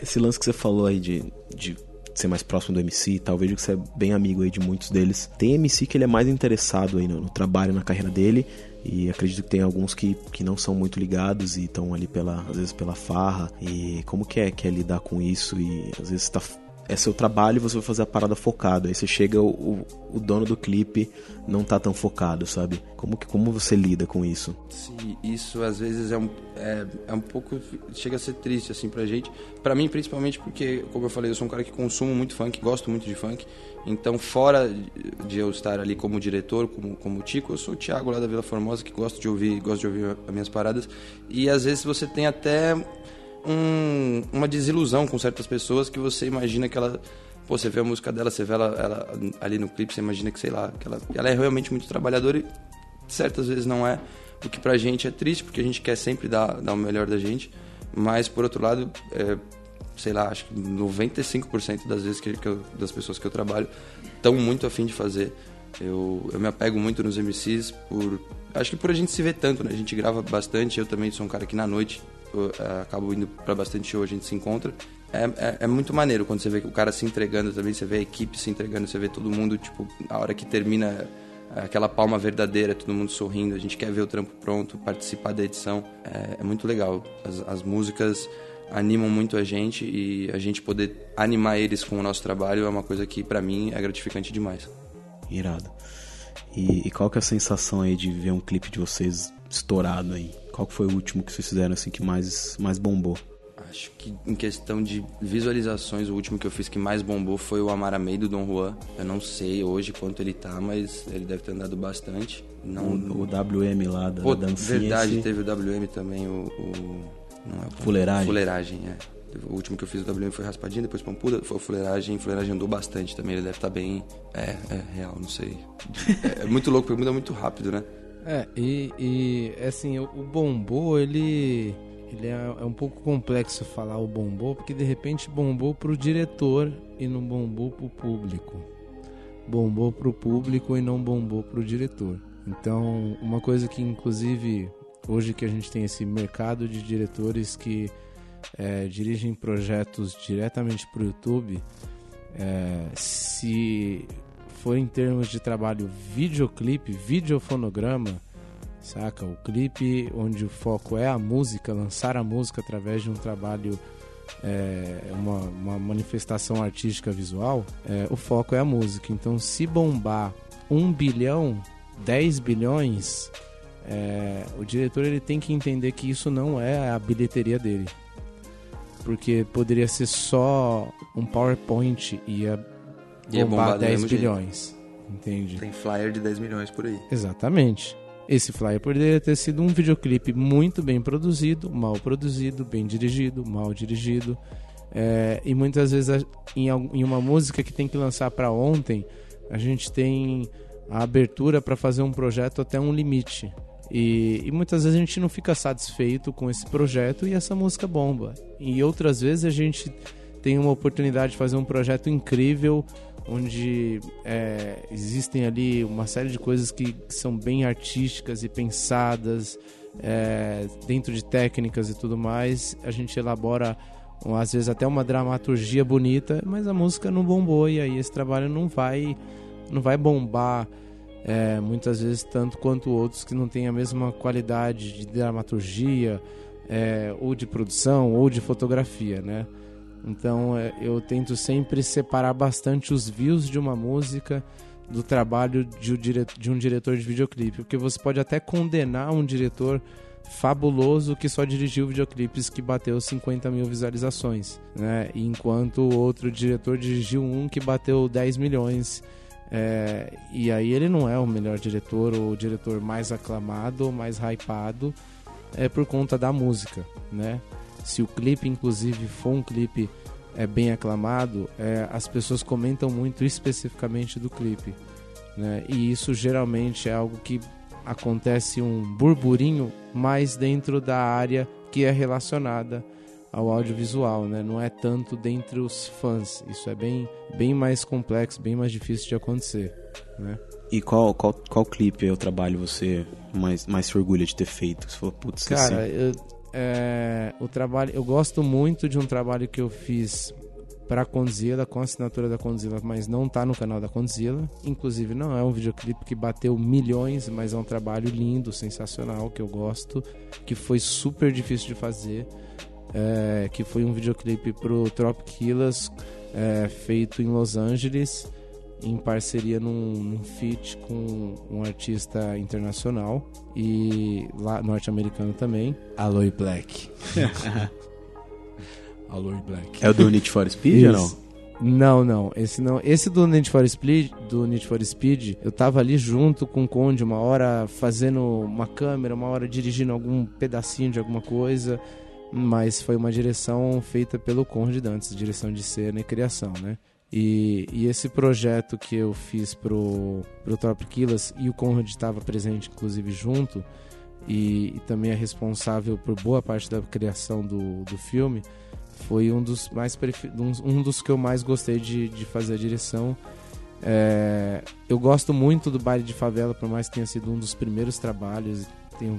Esse lance que você falou aí de, de ser mais próximo do MC tal. Vejo que você é bem amigo aí de muitos deles. Tem MC que ele é mais interessado aí no, no trabalho, na carreira dele. E acredito que tem alguns que, que não são muito ligados e estão ali pela, às vezes pela farra. E como que é, que é lidar com isso? E às vezes está é seu trabalho você vai fazer a parada focado. Aí você chega, o, o dono do clipe não tá tão focado, sabe? Como, que, como você lida com isso? Sim, isso às vezes é um, é, é um pouco. chega a ser triste, assim, pra gente. Pra mim, principalmente porque, como eu falei, eu sou um cara que consumo muito funk, gosto muito de funk. Então, fora de eu estar ali como diretor, como, como Tico, eu sou o Thiago lá da Vila Formosa, que gosto de ouvir, gosto de ouvir as minhas paradas. E às vezes você tem até um, uma desilusão com certas pessoas que você imagina que ela. Pô, você vê a música dela, você vê ela, ela ali no clipe, você imagina que, sei lá, que ela, ela é realmente muito trabalhadora e certas vezes não é. O que pra gente é triste, porque a gente quer sempre dar, dar o melhor da gente. Mas, por outro lado, é, sei lá, acho que 95% das vezes que, que eu, das pessoas que eu trabalho estão muito afim de fazer. Eu, eu me apego muito nos MCs por. Acho que por a gente se ver tanto, né? A gente grava bastante. Eu também sou um cara que na noite é, acabo indo para bastante show, a gente se encontra. É, é, é, muito maneiro quando você vê o cara se entregando também, você vê a equipe se entregando, você vê todo mundo, tipo, a hora que termina é, aquela palma verdadeira, todo mundo sorrindo, a gente quer ver o trampo pronto, participar da edição. É, é muito legal. As, as, músicas animam muito a gente e a gente poder animar eles com o nosso trabalho é uma coisa que para mim é gratificante demais. Irado. E, e, qual que é a sensação aí de ver um clipe de vocês estourado aí? Qual que foi o último que vocês fizeram assim que mais, mais bombou? Acho que em questão de visualizações, o último que eu fiz que mais bombou foi o Amaramei do Dom Juan. Eu não sei hoje quanto ele tá, mas ele deve ter andado bastante. Não... O, o WM lá da Pô, dancinha. Verdade, teve o WM também, o. o... Não é o... Fuleiragem. Fuleiragem, é. O último que eu fiz o WM foi raspadinha, depois pampuda, foi o fuleiragem. Fuleiragem andou bastante também, ele deve estar tá bem. É, é real, não sei. É, é muito louco, porque muda muito rápido, né? É, e, e assim, o, o bombô, ele, ele é, é, um pouco complexo falar o bombô, porque de repente bombou pro diretor e não bombou pro público. Bombou pro público e não bombou pro diretor. Então, uma coisa que inclusive hoje que a gente tem esse mercado de diretores que é, dirigem projetos diretamente para o YouTube, é, se for em termos de trabalho videoclipe, videofonograma, saca? O clipe onde o foco é a música, lançar a música através de um trabalho, é, uma, uma, manifestação artística visual, é, o foco é a música. Então, se bombar um bilhão, 10 bilhões, é, o diretor ele tem que entender que isso não é a bilheteria dele. Porque poderia ser só um PowerPoint e ia bombar, bombar 10 bilhões. Jeito. Entende? Tem flyer de 10 milhões por aí. Exatamente. Esse flyer poderia ter sido um videoclipe muito bem produzido, mal produzido, bem dirigido, mal dirigido. É, e muitas vezes em, em uma música que tem que lançar para ontem, a gente tem a abertura para fazer um projeto até um limite. E, e, muitas vezes a gente não fica satisfeito com esse projeto e essa música bomba. E outras vezes a gente tem uma oportunidade de fazer um projeto incrível onde é, existem ali uma série de coisas que, que são bem artísticas e pensadas é, dentro de técnicas e tudo mais. A gente elabora às vezes até uma dramaturgia bonita, mas a música não bombou e aí esse trabalho não vai não vai bombar é, muitas vezes tanto quanto outros que não têm a mesma qualidade de dramaturgia é, ou de produção ou de fotografia, né? Então é, eu tento sempre separar bastante os views de uma música do trabalho de um diretor de videoclipe, porque você pode até condenar um diretor fabuloso que só dirigiu videoclipes que bateu 50 mil visualizações, né? Enquanto o outro diretor dirigiu um que bateu 10 milhões. É, e aí ele não é o melhor diretor ou o diretor mais aclamado ou mais hypado é por conta da música, né? Se o clipe inclusive for um clipe é bem aclamado, é, as pessoas comentam muito especificamente do clipe, né? E isso geralmente é algo que acontece um burburinho mais dentro da área que é relacionada ao audiovisual, né? Não é tanto dentre os fãs. Isso é bem, bem mais complexo, bem mais difícil de acontecer, né? E qual, qual, qual clipe é o trabalho você mais, mais se orgulha de ter feito? Você falou, putz, Cara, assim... eu, é, o trabalho, eu gosto muito de um trabalho que eu fiz para Condzilla, com a assinatura da Condzilla, mas não tá no canal da Condzilla. Inclusive, não é um videoclipe que bateu milhões, mas é um trabalho lindo, sensacional, que eu gosto, que foi super difícil de fazer. É, que foi um videoclipe pro Tropic Killers, é, feito em Los Angeles em parceria num, num feat com um artista internacional e lá norte-americano também, Aloy Black. Aloy Black. É o do Need for Speed ou não? Não, não. Esse não. Esse do Need for Speed, do Need for Speed, eu tava ali junto com o Conde, uma hora fazendo uma câmera, uma hora dirigindo algum pedacinho de alguma coisa, mas foi uma direção feita pelo Conde antes, direção de cena e criação, né? E, e, esse projeto que eu fiz pro, pro Top Killers e o Conrad estava presente, inclusive, junto, e, e, também é responsável por boa parte da criação do, do filme, foi um dos mais um, dos que eu mais gostei de, de fazer a direção. É, eu gosto muito do Baile de Favela, por mais que tenha sido um dos primeiros trabalhos, tenho,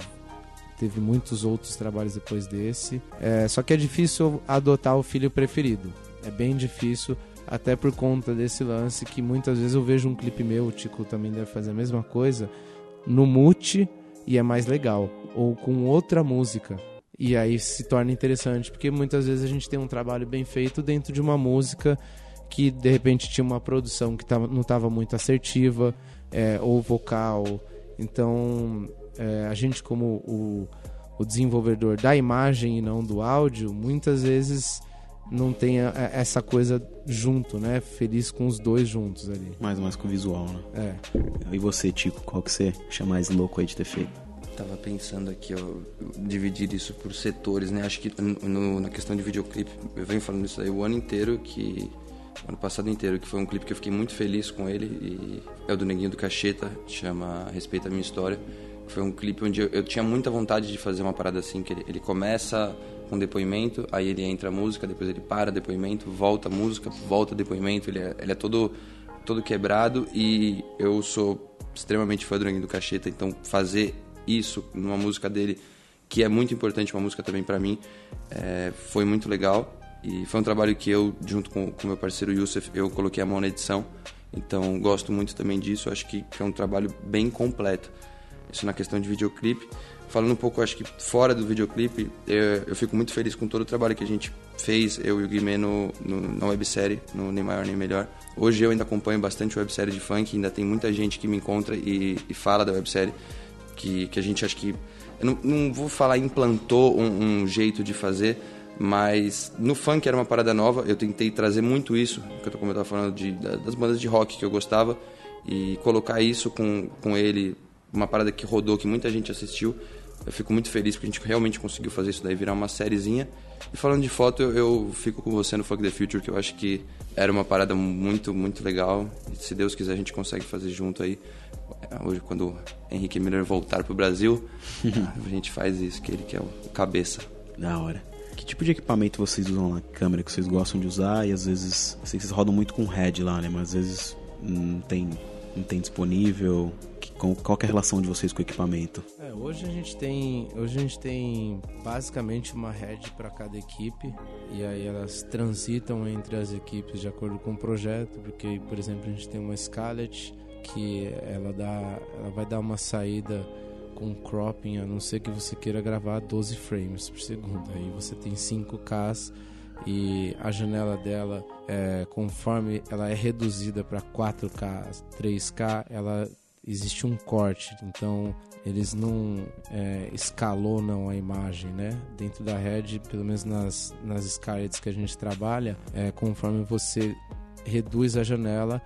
teve muitos outros trabalhos depois desse. É, só que é difícil adotar o filho preferido. É bem difícil até por conta desse lance que muitas vezes eu vejo um clipe meu, o Tico também deve fazer a mesma coisa, no mute e é mais legal, ou com outra música. E aí se torna interessante, porque muitas vezes a gente tem um trabalho bem feito dentro de uma música que de repente tinha uma produção que não estava muito assertiva, é, ou vocal. Então é, a gente, como o, o desenvolvedor da imagem e não do áudio, muitas vezes não tenha é, essa coisa junto, né? Feliz com os dois juntos ali. Mais mais com o visual, né? É. E você, Tico, qual que você acha mais louco aí de ter feito? Tava pensando aqui, ó, dividir isso por setores, né? Acho que no, na questão de videoclipe, eu venho falando isso aí o ano inteiro, que ano passado inteiro, que foi um clipe que eu fiquei muito feliz com ele e é o do Neguinho do Cacheta, chama Respeita a Minha História. Foi um clipe onde eu, eu tinha muita vontade de fazer uma parada assim, que ele, ele começa com depoimento, aí ele entra a música, depois ele para depoimento, volta a música, volta depoimento, ele é, ele é todo, todo quebrado e eu sou extremamente fã do Neguinho do Cacheta, então fazer isso numa música dele que é muito importante uma música também para mim. É, foi muito legal e foi um trabalho que eu, junto com o meu parceiro Youssef, eu coloquei a mão na edição. Então gosto muito também disso, acho que, que é um trabalho bem completo. Isso na questão de videoclipe. Falando um pouco, acho que fora do videoclipe, eu, eu fico muito feliz com todo o trabalho que a gente fez, eu e o Guimê, no, no, na websérie, no Nem Maior Nem Melhor. Hoje eu ainda acompanho bastante websérie de funk, ainda tem muita gente que me encontra e, e fala da websérie, que, que a gente acho que... Não, não vou falar implantou um, um jeito de fazer, mas no funk era uma parada nova, eu tentei trazer muito isso, como eu estava falando de, das bandas de rock que eu gostava, e colocar isso com, com ele, uma parada que rodou, que muita gente assistiu. Eu fico muito feliz porque a gente realmente conseguiu fazer isso daí virar uma sériezinha. E falando de foto, eu, eu fico com você no Fuck the Future, que eu acho que era uma parada muito, muito legal. E se Deus quiser, a gente consegue fazer junto aí. Hoje, quando o Henrique Miller voltar pro Brasil, a gente faz isso, que ele que é o cabeça. Da hora. Que tipo de equipamento vocês usam na câmera que vocês gostam de usar? E às vezes, vocês rodam muito com head lá, né? Mas às vezes não tem, não tem disponível. Qual é a relação de vocês com o equipamento? É, hoje a gente tem, hoje a gente tem basicamente uma head para cada equipe e aí elas transitam entre as equipes de acordo com o projeto, porque por exemplo a gente tem uma Scarlett que ela dá, ela vai dar uma saída com cropping, a não ser que você queira gravar 12 frames por segundo. Aí você tem 5K e a janela dela, é, conforme ela é reduzida para 4K, 3K, ela existe um corte. Então eles não é, escalonam a imagem, né? Dentro da Red, pelo menos nas, nas Scarlets que a gente trabalha, é, conforme você reduz a janela,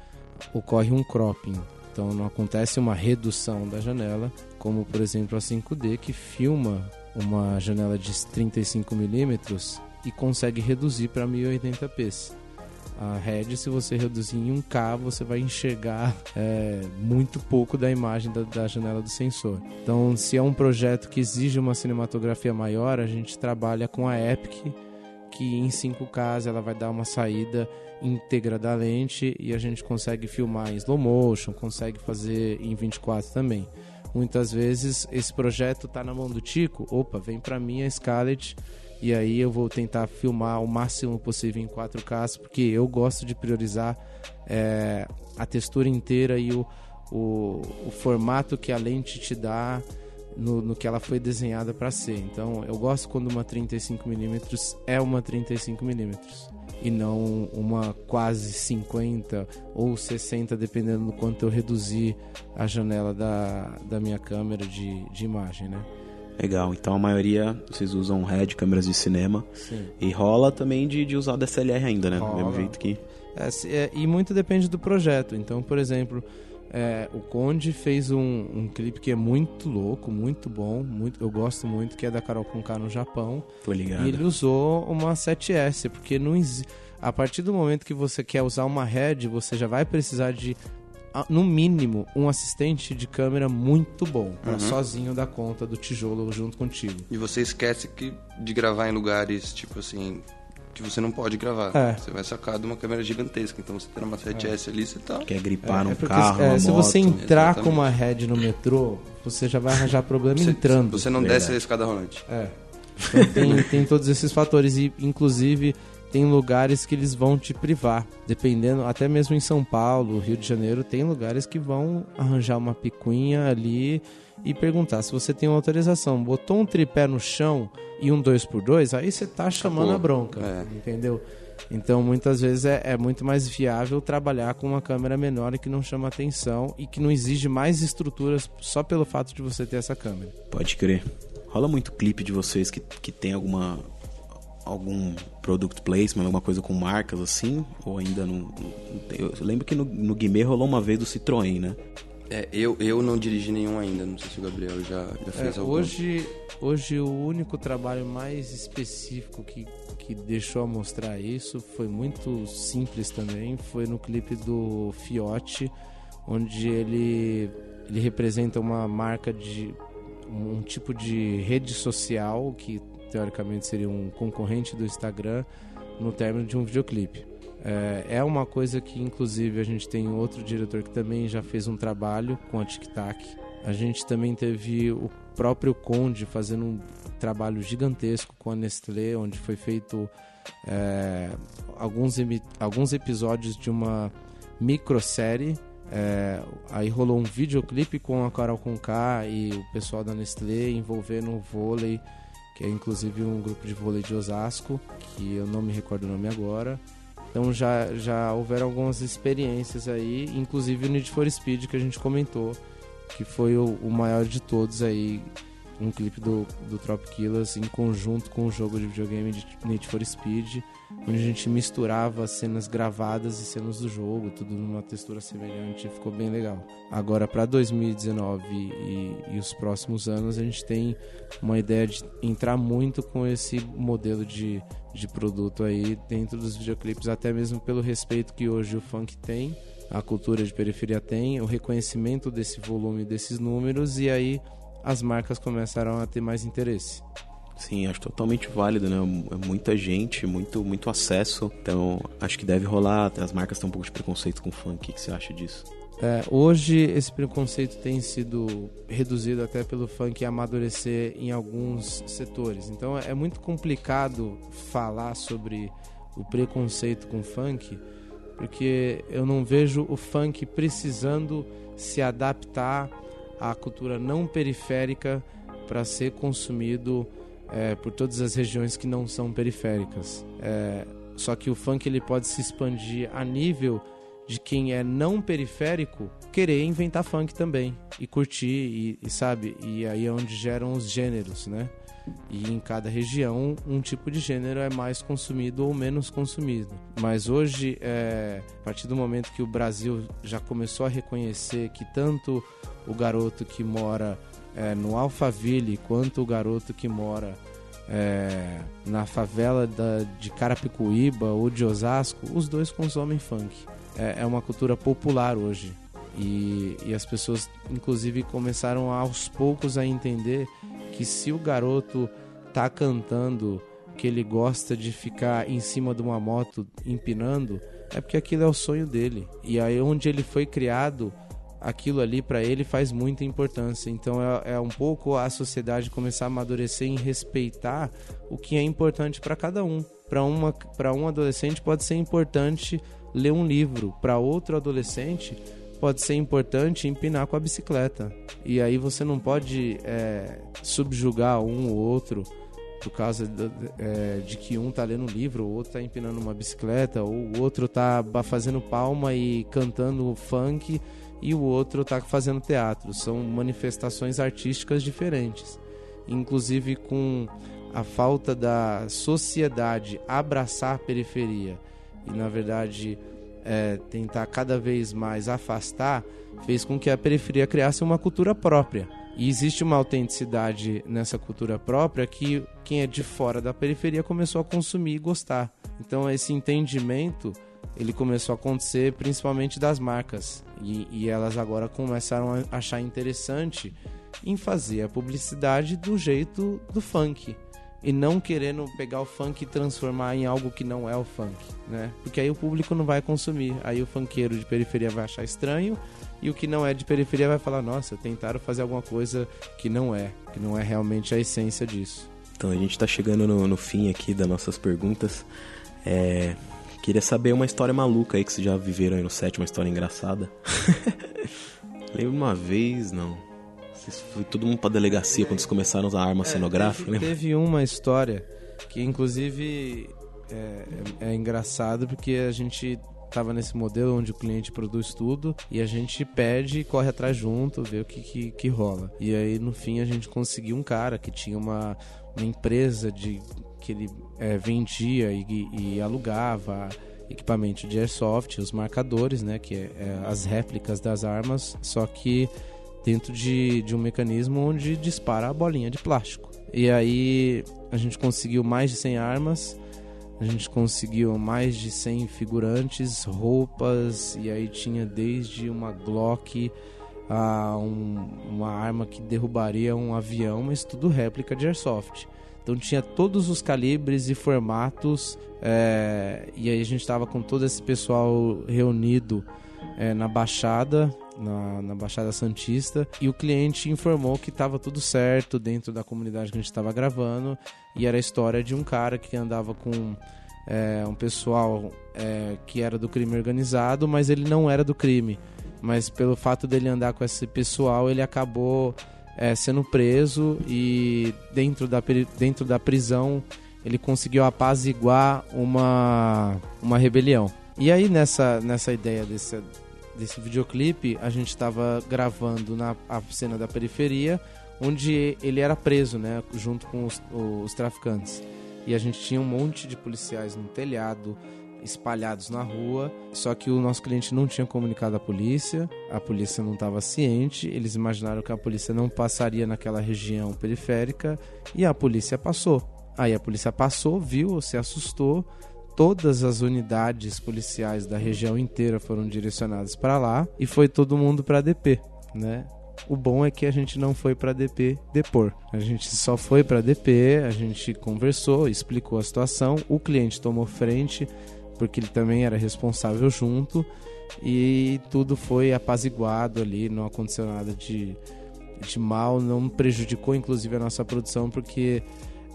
ocorre um cropping. Então não acontece uma redução da janela, como por exemplo a 5D que filma uma janela de 35mm e consegue reduzir para 1080p. A Red, se você reduzir em 1K, você vai enxergar é, muito pouco da imagem da, da, janela do sensor. Então, se é um projeto que exige uma cinematografia maior, a gente trabalha com a Epic, que em 5K ela vai dar uma saída íntegra da lente e a gente consegue filmar em slow motion, consegue fazer em 24 também. Muitas vezes esse projeto está na mão do Tico, opa, vem para mim a Scarlett e aí eu vou tentar filmar o máximo possível em 4K, porque eu gosto de priorizar é, a textura inteira e o, o, o, formato que a lente te dá no, no que ela foi desenhada para ser. Então eu gosto quando uma 35mm é uma 35mm e não uma quase 50 ou 60, dependendo do quanto eu reduzir a janela da, da minha câmera de, de imagem, né? Legal, então a maioria vocês usam RED, câmeras de cinema. Sim. E rola também de, de usar DSLR ainda, né? Rola. Do mesmo jeito que. É, é, e muito depende do projeto. Então, por exemplo, é, o Conde fez um, um clipe que é muito louco, muito bom, muito, eu gosto muito, que é da Carol Conká no Japão. Tô ligado. E ele usou uma 7S, porque não a partir do momento que você quer usar uma head, você já vai precisar de no mínimo, um assistente de câmera muito bom, para uhum. sozinho dar conta do tijolo junto contigo. E você esquece que de gravar em lugares, tipo assim, que você não pode gravar. É. Você vai sacar de uma câmera gigantesca. Então você tem uma 7S é. ali, você tá. Quer gripar é, num é carro. É, se você entrar Exatamente. com uma head no metrô, você já vai arranjar problema você, entrando. Você não Verdade. desce a escada rolante. É. Então tem, tem todos esses fatores. E, inclusive, tem lugares que eles vão te privar. Dependendo, até mesmo em São Paulo, Rio de Janeiro, tem lugares que vão arranjar uma picuinha ali e perguntar se você tem uma autorização. Botou um tripé no chão e um 2x2, aí você tá chamando Acabou. a bronca, é. entendeu? Então, muitas vezes é, é, muito mais viável trabalhar com uma câmera menor e que não chama atenção e que não exige mais estruturas só pelo fato de você ter essa câmera. Pode crer. Rola muito clipe de vocês que, que tem alguma algum product placement, alguma coisa com marcas assim? Ou ainda não. eu lembro que no, no Guimê rolou uma vez do Citroën, né? É, eu, eu não dirigi nenhum ainda, não sei se o Gabriel já, já fez é, algum. Hoje, hoje o único trabalho mais específico que, que deixou a mostrar isso foi muito simples também, foi no clipe do Fiote, onde ele, ele representa uma marca de um tipo de rede social que teoricamente seria um concorrente do Instagram no término de um videoclipe. É, é uma coisa que, inclusive, a gente tem outro diretor que também já fez um trabalho com a Tic Tac. A gente também teve o próprio Conde fazendo um trabalho gigantesco com a Nestlé, onde foi feito é, alguns, alguns episódios de uma microsérie. É, aí rolou um videoclipe com a Carol Conká e o pessoal da Nestlé envolvendo o vôlei, é inclusive um grupo de vôlei de Osasco, que eu não me recordo o nome agora. Então já, já houveram algumas experiências aí, inclusive o Need for Speed que a gente comentou, que foi o, o maior de todos aí, um clipe do, do Trop Killers em conjunto com o jogo de videogame de Need for Speed, onde a gente misturava cenas gravadas e cenas do jogo, tudo numa textura semelhante, ficou bem legal. Agora para 2019 e, e os próximos anos a gente tem uma ideia de entrar muito com esse modelo de de produto aí dentro dos videoclipes, até mesmo pelo respeito que hoje o funk tem, a cultura de periferia tem, o reconhecimento desse volume, desses números, e aí as marcas começaram a ter mais interesse. Sim, acho totalmente válido, né? É muita gente, muito, muito acesso. Então, acho que deve rolar. As marcas têm um pouco de preconceito com funk. O que você acha disso? É, hoje esse preconceito tem sido reduzido até pelo funk amadurecer em alguns setores. Então é muito complicado falar sobre o preconceito com funk, porque eu não vejo o funk precisando se adaptar à cultura não periférica para ser consumido é, por todas as regiões que não são periféricas. É, só que o funk ele pode se expandir a nível de quem é não periférico querer inventar funk também e curtir e, e, sabe e aí é onde geram os gêneros né e em cada região um tipo de gênero é mais consumido ou menos consumido mas hoje é, a partir do momento que o Brasil já começou a reconhecer que tanto o garoto que mora é, no Alphaville quanto o garoto que mora é, na favela da, de Carapicuíba ou de Osasco, os dois consomem funk é, é uma cultura popular hoje. E, e as pessoas, inclusive, começaram aos poucos a entender que se o garoto tá cantando que ele gosta de ficar em cima de uma moto empinando, é porque aquilo é o sonho dele. E aí onde ele foi criado, aquilo ali para ele faz muita importância. Então é, é, um pouco a sociedade começar a amadurecer em respeitar o que é importante para cada um. Para uma para um adolescente pode ser importante ler um livro para outro adolescente pode ser importante empinar com a bicicleta. E aí você não pode é, subjugar um ou outro por causa de, é, de, que um tá lendo um livro, o outro tá empinando uma bicicleta, ou o outro tá fazendo palma e cantando funk e o outro tá fazendo teatro. São manifestações artísticas diferentes. Inclusive com a falta da sociedade abraçar a periferia e na verdade é, tentar cada vez mais afastar, fez com que a periferia criasse uma cultura própria. E existe uma autenticidade nessa cultura própria que quem é de fora da periferia começou a consumir e gostar. Então esse entendimento ele começou a acontecer principalmente das marcas e, e elas agora começaram a achar interessante em fazer a publicidade do jeito do funk e não querendo pegar o funk e transformar em algo que não é o funk, né? Porque aí o público não vai consumir. Aí o funkeiro de periferia vai achar estranho e o que não é de periferia vai falar: "Nossa, tentaram fazer alguma coisa que não é, que não é realmente a essência disso". Então a gente está chegando no, no, fim aqui das nossas perguntas. É, queria saber uma história maluca aí que vocês já viveram aí no set, uma história engraçada. Lembro uma vez, não foi todo mundo pra delegacia quando eles começaram a usar arma é, cenográfica, teve, teve uma história que, inclusive, é, é, é engraçado porque a gente estava nesse modelo onde o cliente produz tudo e a gente pede e corre atrás junto, vê o que, que, que, rola. E aí no fim a gente conseguiu um cara que tinha uma, uma empresa de que ele é, vendia e, e, alugava equipamento de airsoft, os marcadores, né, que é, é as réplicas das armas, só que dentro de, de um mecanismo onde dispara a bolinha de plástico. E aí a gente conseguiu mais de 100 armas, a gente conseguiu mais de 100 figurantes, roupas, e aí tinha desde uma Glock a um, uma arma que derrubaria um avião, mas tudo réplica de airsoft. Então tinha todos os calibres e formatos, é, e aí a gente estava com todo esse pessoal reunido é, na Baixada, na, na, Baixada Santista, e o cliente informou que estava tudo certo dentro da comunidade que a gente estava gravando, e era a história de um cara que andava com é, um pessoal que era do crime organizado, mas ele não era do crime. Mas pelo fato dele andar com esse pessoal, ele acabou é, sendo preso e dentro da, dentro da prisão ele conseguiu apaziguar uma, uma rebelião. E aí nessa, nessa ideia desse, desse videoclipe, a gente estava gravando na a cena da periferia, onde ele era preso, né, junto com os, os traficantes. E a gente tinha um monte de policiais no telhado, espalhados na rua, só que o nosso cliente não tinha comunicado à polícia, a polícia não estava ciente, eles imaginaram que a polícia não passaria naquela região periférica e a polícia passou. Aí a polícia passou, viu, se assustou, todas as unidades policiais da região inteira foram direcionadas para lá e foi todo mundo para DP, né? O bom é que a gente não foi para DP depor. A gente só foi para DP, a gente conversou, explicou a situação, o cliente tomou frente, porque ele também era responsável junto, e tudo foi apaziguado ali, não aconteceu nada de, de mal, não prejudicou inclusive a nossa produção, porque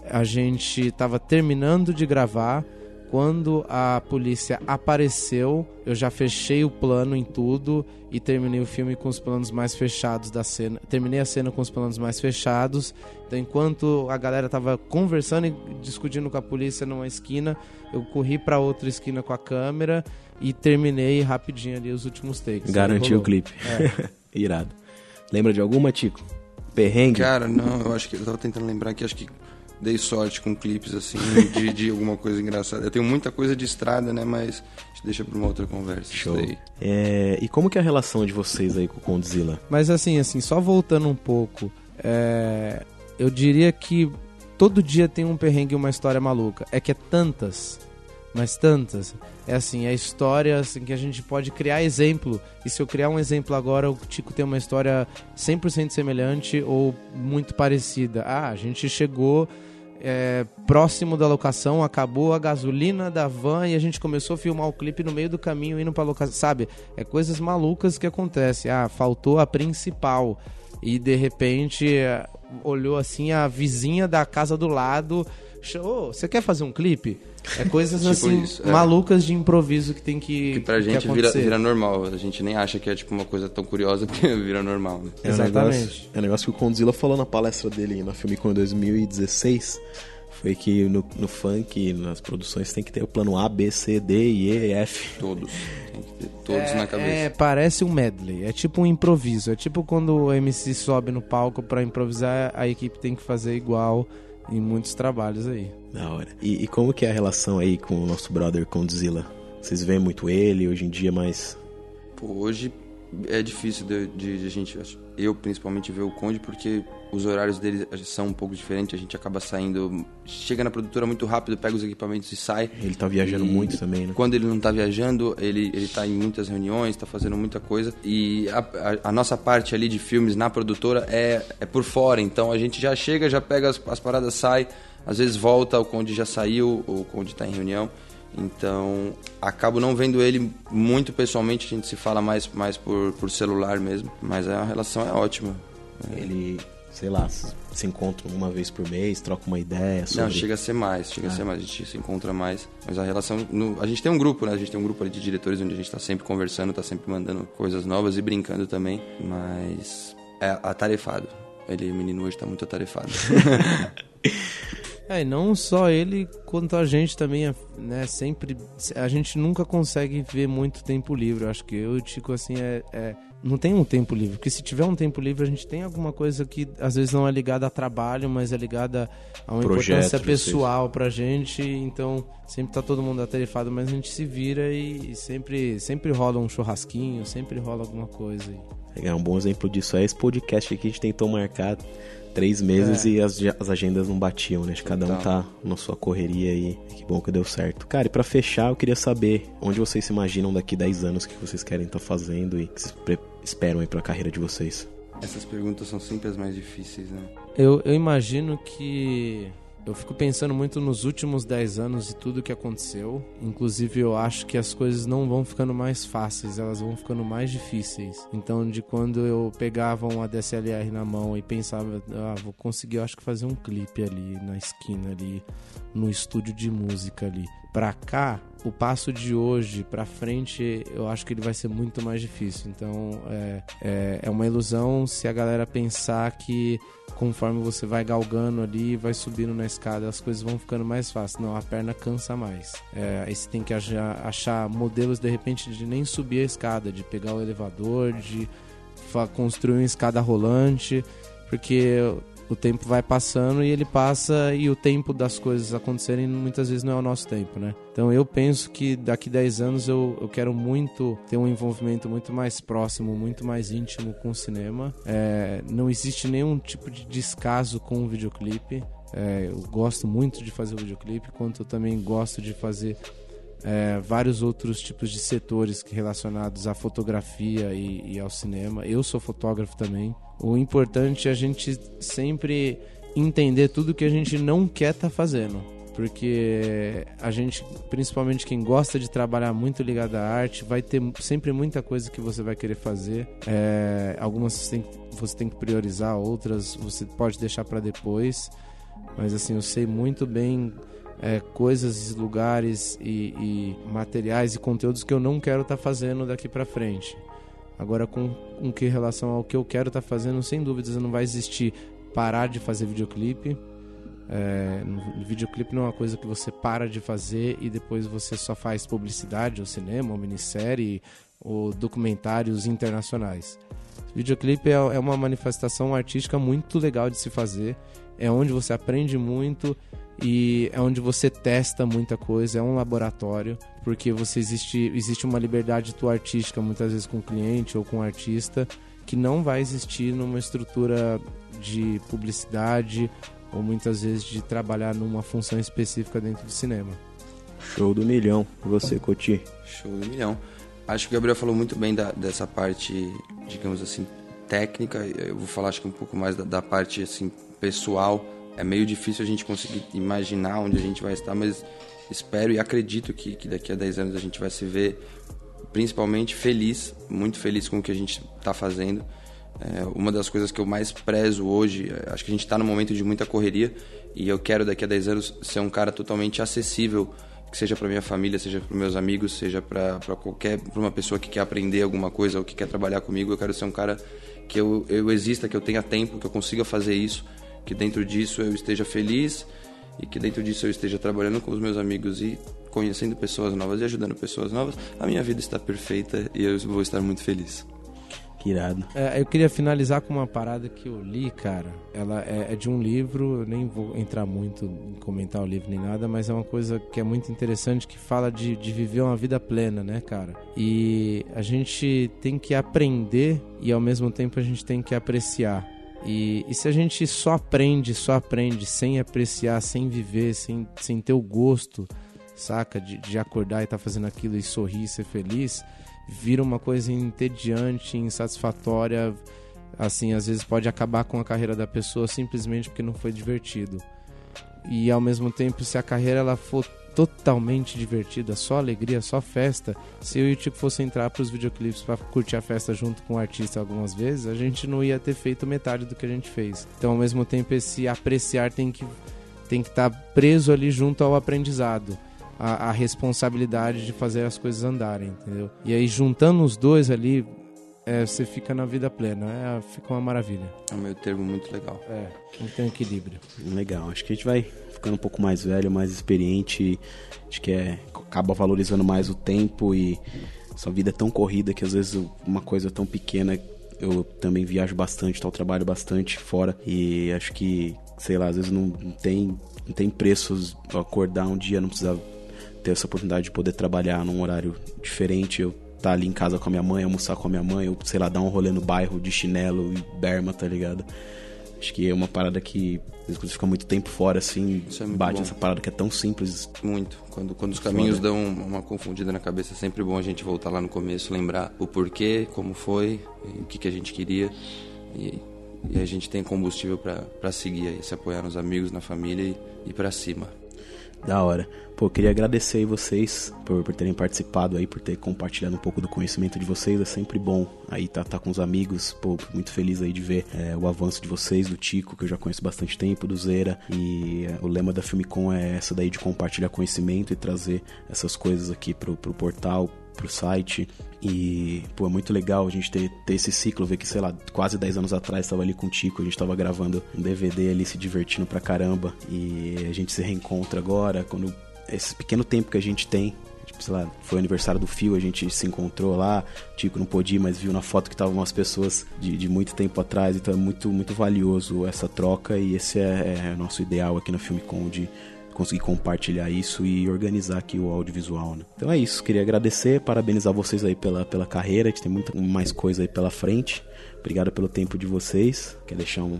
a gente estava terminando de gravar quando a polícia apareceu, eu já fechei o plano em tudo e terminei o filme com os planos mais fechados da cena. Terminei a cena com os planos mais fechados. Então, enquanto a galera tava conversando e discutindo com a polícia numa esquina, eu corri para outra esquina com a câmera e terminei rapidinho ali os últimos takes. Garantiu o clipe. É. Irado. Lembra de alguma, Tico? Perrengue? Cara, não, eu acho que eu tava tentando lembrar que acho que dei sorte com clipes assim, de, de alguma coisa engraçada. Eu tenho muita coisa de estrada, né? Mas deixa pra uma outra conversa. Show. É, e como que é a relação de vocês aí com o Condzilla? Mas assim, assim, só voltando um pouco, é, eu diria que todo dia tem um perrengue e uma história maluca. É que é tantas, mas tantas. É assim, é história assim, que a gente pode criar exemplo. E se eu criar um exemplo agora, o Tico tem uma história 100% semelhante ou muito parecida. Ah, a gente chegou é, próximo da locação, acabou a gasolina da van e a gente começou a filmar o clipe no meio do caminho indo pra locação. Sabe? É coisas malucas que acontecem. Ah, faltou a principal. E de repente olhou assim a vizinha da casa do lado. Oh, você quer fazer um clipe? É coisas tipo assim isso, é. malucas de improviso que tem que. Que pra gente que vira, vira normal. A gente nem acha que é tipo uma coisa tão curiosa que vira normal. Né? É Exatamente. Um negócio, é um negócio que o Condzilla falou na palestra dele na Filmicon 2016. Foi que no, no funk, nas produções, tem que ter o plano A, B, C, D, E, F. Todos. Tem que ter todos é, na cabeça. É, parece um medley. É tipo um improviso. É tipo quando o MC sobe no palco para improvisar, a equipe tem que fazer igual em muitos trabalhos aí. Da hora. E, e, como que é a relação aí com o nosso brother Condzilla? Vocês veem muito ele hoje em dia, mas... Pô, hoje é difícil de, de, de, a gente, eu principalmente ver o Conde, porque os horários dele são um pouco diferentes, a gente acaba saindo, chega na produtora muito rápido, pega os equipamentos e sai. Ele tá viajando e muito também, né? Quando ele não tá viajando, ele, ele tá em muitas reuniões, tá fazendo muita coisa. E a, a, a nossa parte ali de filmes na produtora é, é por fora, então a gente já chega, já pega as, as paradas, sai, às vezes volta, o Conde já saiu, o Conde tá em reunião. Então, acabo não vendo ele muito pessoalmente, a gente se fala mais, mais por, por celular mesmo, mas a relação é ótima. Ele, sei lá, se encontra uma vez por mês, troca uma ideia sobre... Não, chega a ser mais, chega ah. a ser mais, a gente se encontra mais, mas a relação... No, a gente tem um grupo, né? A gente tem um grupo ali de diretores onde a gente está sempre conversando, está sempre mandando coisas novas e brincando também, mas é atarefado. Ele, menino, hoje está muito atarefado. É, e não só ele, quanto a gente também, né? Sempre. A gente nunca consegue ver muito tempo livre. Eu acho que eu e o Tico, assim, é, é, não tem um tempo livre. Porque se tiver um tempo livre, a gente tem alguma coisa que às vezes não é ligada a trabalho, mas é ligada a uma Projeto, importância pessoal pra gente. Então, sempre tá todo mundo atarefado, mas a gente se vira e, e sempre, sempre rola um churrasquinho, sempre rola alguma coisa. É um bom exemplo disso é esse podcast que a gente tentou marcar três meses é. e as, as agendas não batiam, né? Cada um tá na sua correria e que bom que deu certo. Cara, e pra fechar, eu queria saber onde vocês se imaginam daqui 10 anos, o que vocês querem estar tá fazendo e o que vocês esperam aí pra carreira de vocês. Essas perguntas são sempre as mais difíceis, né? Eu, eu imagino que eu fico pensando muito nos últimos 10 anos e tudo que aconteceu. Inclusive, eu acho que as coisas não vão ficando mais fáceis, elas vão ficando mais difíceis. Então, de quando eu pegava uma DSLR na mão e pensava, ah, vou conseguir, acho que fazer um clipe ali na esquina ali, no estúdio de música ali. Pra cá, o passo de hoje para frente, eu acho que ele vai ser muito mais difícil. Então, é, é, é uma ilusão se a galera pensar que conforme você vai galgando ali, vai subindo na escada, as coisas vão ficando mais fáceis. Não, a perna cansa mais. É, aí você tem que achar, achar modelos de repente de nem subir a escada, de pegar o elevador, de construir uma escada rolante, porque o tempo vai passando e ele passa e o tempo das coisas acontecerem muitas vezes não é o nosso tempo, né? Então eu penso que daqui 10 anos eu, eu quero muito ter um envolvimento muito mais próximo, muito mais íntimo com o cinema. É, não existe nenhum tipo de descaso com o videoclipe. É, eu gosto muito de fazer o videoclipe, quanto eu também gosto de fazer é, vários outros tipos de setores relacionados à fotografia e, e, ao cinema. Eu sou fotógrafo também. O importante é a gente sempre entender tudo que a gente não quer estar tá fazendo. Porque a gente, principalmente quem gosta de trabalhar muito ligado à arte, vai ter sempre muita coisa que você vai querer fazer. É, algumas você tem, você tem que priorizar, outras você pode deixar para depois. Mas assim, eu sei muito bem é, coisas, lugares e, e, materiais e conteúdos que eu não quero estar tá fazendo daqui para frente. Agora, com, com que relação ao que eu quero estar tá fazendo, sem dúvidas não vai existir parar de fazer videoclipe. É, videoclipe não é uma coisa que você para de fazer e depois você só faz publicidade, ou cinema, ou minissérie, ou documentários internacionais. Videoclipe é, é uma manifestação artística muito legal de se fazer. É onde você aprende muito e é onde você testa muita coisa, é um laboratório, porque você existe, existe uma liberdade tua artística muitas vezes com o cliente ou com o artista que não vai existir numa estrutura de publicidade ou muitas vezes de trabalhar numa função específica dentro do cinema. Show do milhão. E você, Coti? Show do milhão. Acho que o Gabriel falou muito bem da, dessa parte, digamos assim, técnica. Eu vou falar acho que um pouco mais da, da parte assim pessoal é meio difícil a gente conseguir imaginar onde a gente vai estar, mas espero e acredito que, que daqui a 10 anos a gente vai se ver principalmente feliz, muito feliz com o que a gente está fazendo. É, uma das coisas que eu mais prezo hoje, é, acho que a gente está num momento de muita correria e eu quero daqui a 10 anos ser um cara totalmente acessível, que seja para minha família, seja para meus amigos, seja para qualquer pra uma pessoa que quer aprender alguma coisa ou que quer trabalhar comigo. Eu quero ser um cara que eu, eu exista, que eu tenha tempo, que eu consiga fazer isso que dentro disso eu esteja feliz e que dentro disso eu esteja trabalhando com os meus amigos e conhecendo pessoas novas e ajudando pessoas novas, a minha vida está perfeita e eu vou estar muito feliz. Que irado. É, eu queria finalizar com uma parada que eu li, cara. Ela é, é, de um livro, eu nem vou entrar muito em comentar o livro nem nada, mas é uma coisa que é muito interessante que fala de, de viver uma vida plena, né, cara? E a gente tem que aprender e ao mesmo tempo a gente tem que apreciar e, e, se a gente só aprende, só aprende, sem apreciar, sem viver, sem, sem ter o gosto, saca? De, de acordar e estar tá fazendo aquilo e sorrir, ser feliz, vira uma coisa entediante, insatisfatória. Assim, às vezes pode acabar com a carreira da pessoa simplesmente porque não foi divertido. E ao mesmo tempo, se a carreira ela for totalmente divertida, só alegria, só festa. Se eu e o Tico fosse entrar para os videoclipes para curtir a festa junto com o artista algumas vezes, a gente não ia ter feito metade do que a gente fez. Então, ao mesmo tempo, esse apreciar tem que tem que estar tá preso ali junto ao aprendizado. A, a, responsabilidade de fazer as coisas andarem, entendeu? E aí, juntando os dois ali, é, você fica na vida plena. É, fica uma maravilha. É um meio termo muito legal. É, tem equilíbrio. Legal. Acho que a gente vai ficando um pouco mais velho, mais experiente, acho que é, acaba valorizando mais o tempo e sua vida é tão corrida que às vezes uma coisa tão pequena eu também viajo bastante, tal, trabalho bastante fora e acho que, sei lá, às vezes não, não tem não tem preços acordar um dia, não precisar ter essa oportunidade de poder trabalhar num horário diferente, eu estar tá ali em casa com a minha mãe, almoçar com a minha mãe, ou sei lá, dar um rolê no bairro de chinelo e berma, tá ligado? Acho que é uma parada que quando fica muito tempo fora, assim, é bate bom. essa parada que é tão simples. Muito. Quando, quando os caminhos Foda. dão uma confundida na cabeça, é sempre bom a gente voltar lá no começo, lembrar o porquê, como foi, o que, que a gente queria. E e a gente tem combustível para seguir aí, se apoiar nos amigos, na família e ir para cima. Da hora. Pô, queria agradecer aí vocês por, por terem participado aí, por ter compartilhado um pouco do conhecimento de vocês. É sempre bom aí tá, tá com os amigos. Pô, muito feliz aí de ver é, o avanço de vocês, do Tico, que eu já conheço bastante tempo, do Zera. E é, o lema da Filmicom é essa daí de compartilhar conhecimento e trazer essas coisas aqui pro, pro portal, pro site. E, pô, é muito legal a gente ter, ter esse ciclo, ver que, sei lá, quase 10 anos atrás estava ali com o Tico, a gente estava gravando um DVD ali, se divertindo pra caramba. E a gente se reencontra agora, quando esse pequeno tempo que a gente tem tipo, sei lá, foi o aniversário do Fio, a gente se encontrou lá, Tico não pôde ir, mas viu na foto que estavam umas pessoas de, de, muito tempo atrás, então é muito, muito valioso essa troca e esse é, é nosso ideal aqui na Filmicom de conseguir compartilhar isso e organizar aqui o audiovisual. Né? Então é isso, queria agradecer, parabenizar vocês aí pela, pela carreira, gente tem muita mais coisa aí pela frente. Obrigado pelo tempo de vocês. Quer deixar um,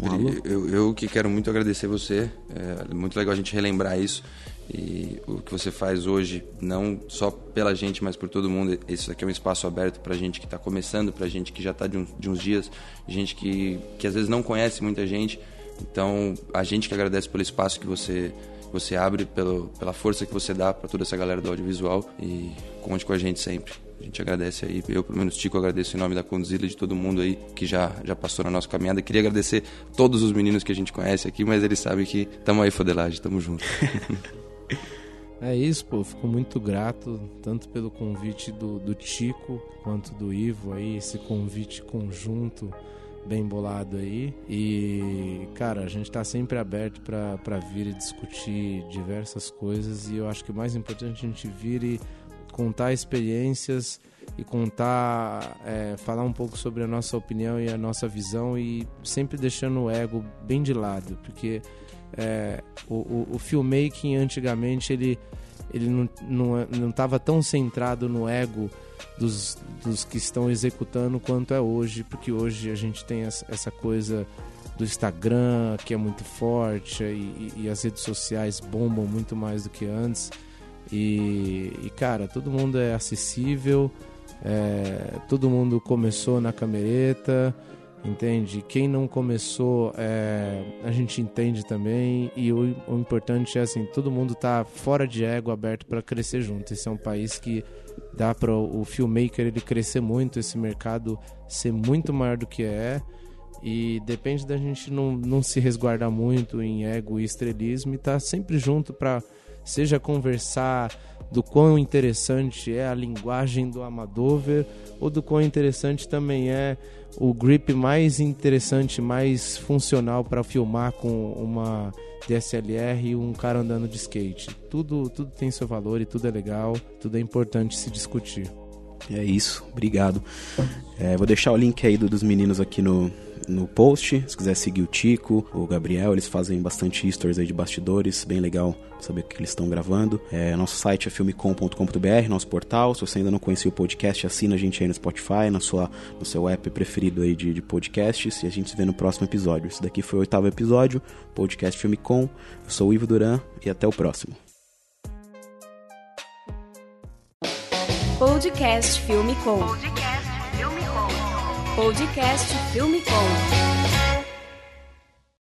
um eu, eu, que quero muito agradecer você. É muito legal a gente relembrar isso. E o que você faz hoje, não só pela gente, mas por todo mundo, isso aqui é um espaço aberto para gente que está começando, para gente que já está de, um, de, uns dias, gente que, que às vezes não conhece muita gente, então, a gente que agradece pelo espaço que você você abre, pelo, pela força que você dá para toda essa galera do audiovisual e conte com a gente sempre. A gente agradece aí, eu pelo menos Tico agradeço em nome da Condzilla de todo mundo aí que já, já passou na nossa caminhada. Queria agradecer todos os meninos que a gente conhece aqui, mas eles sabem que estamos aí, Fodelagem, estamos juntos. É isso, pô. Fico muito grato, tanto pelo convite do, do Tico quanto do Ivo aí, esse convite conjunto bem bolado aí. E, cara, a gente está sempre aberto para vir e discutir diversas coisas. E eu acho que o mais importante é a gente vir e contar experiências e contar, é, falar um pouco sobre a nossa opinião e a nossa visão e sempre deixando o ego bem de lado, porque é, o, o, o filmmaking antigamente ele, ele não estava não, não tão centrado no ego dos, dos que estão executando quanto é hoje, porque hoje a gente tem essa coisa do Instagram que é muito forte e, e as redes sociais bombam muito mais do que antes. E, e cara, todo mundo é acessível, é, todo mundo começou na camereta, entende? Quem não começou, é, a gente entende também. E o, o importante é assim: todo mundo tá fora de ego, aberto para crescer junto. Esse é um país que dá para o filmmaker ele crescer muito, esse mercado ser muito maior do que é. E depende da gente não, não se resguardar muito em ego e estrelismo e estar tá sempre junto para seja conversar do quão interessante é a linguagem do Amadover ou do quão interessante também é o grip mais interessante, mais funcional para filmar com uma DSLR e um cara andando de skate. Tudo, tudo tem seu valor e tudo é legal, tudo é importante se discutir. É isso, obrigado. É, vou deixar o link aí dos meninos aqui no, no post. Se quiser seguir o Tico, o Gabriel, eles fazem bastante stories aí de bastidores, bem legal saber o que eles estão gravando. É, nosso site é filmecom.com.br, nosso portal. Se você ainda não conhecia o podcast, assina a gente aí no Spotify, na sua, no seu app preferido aí de, de podcasts. E a gente se vê no próximo episódio. Esse daqui foi o oitavo episódio, podcast Filmecom. Eu sou o Ivo Duran e até o próximo. Podcast Filme Com. Podcast Filme Com. Podcast Filme Com.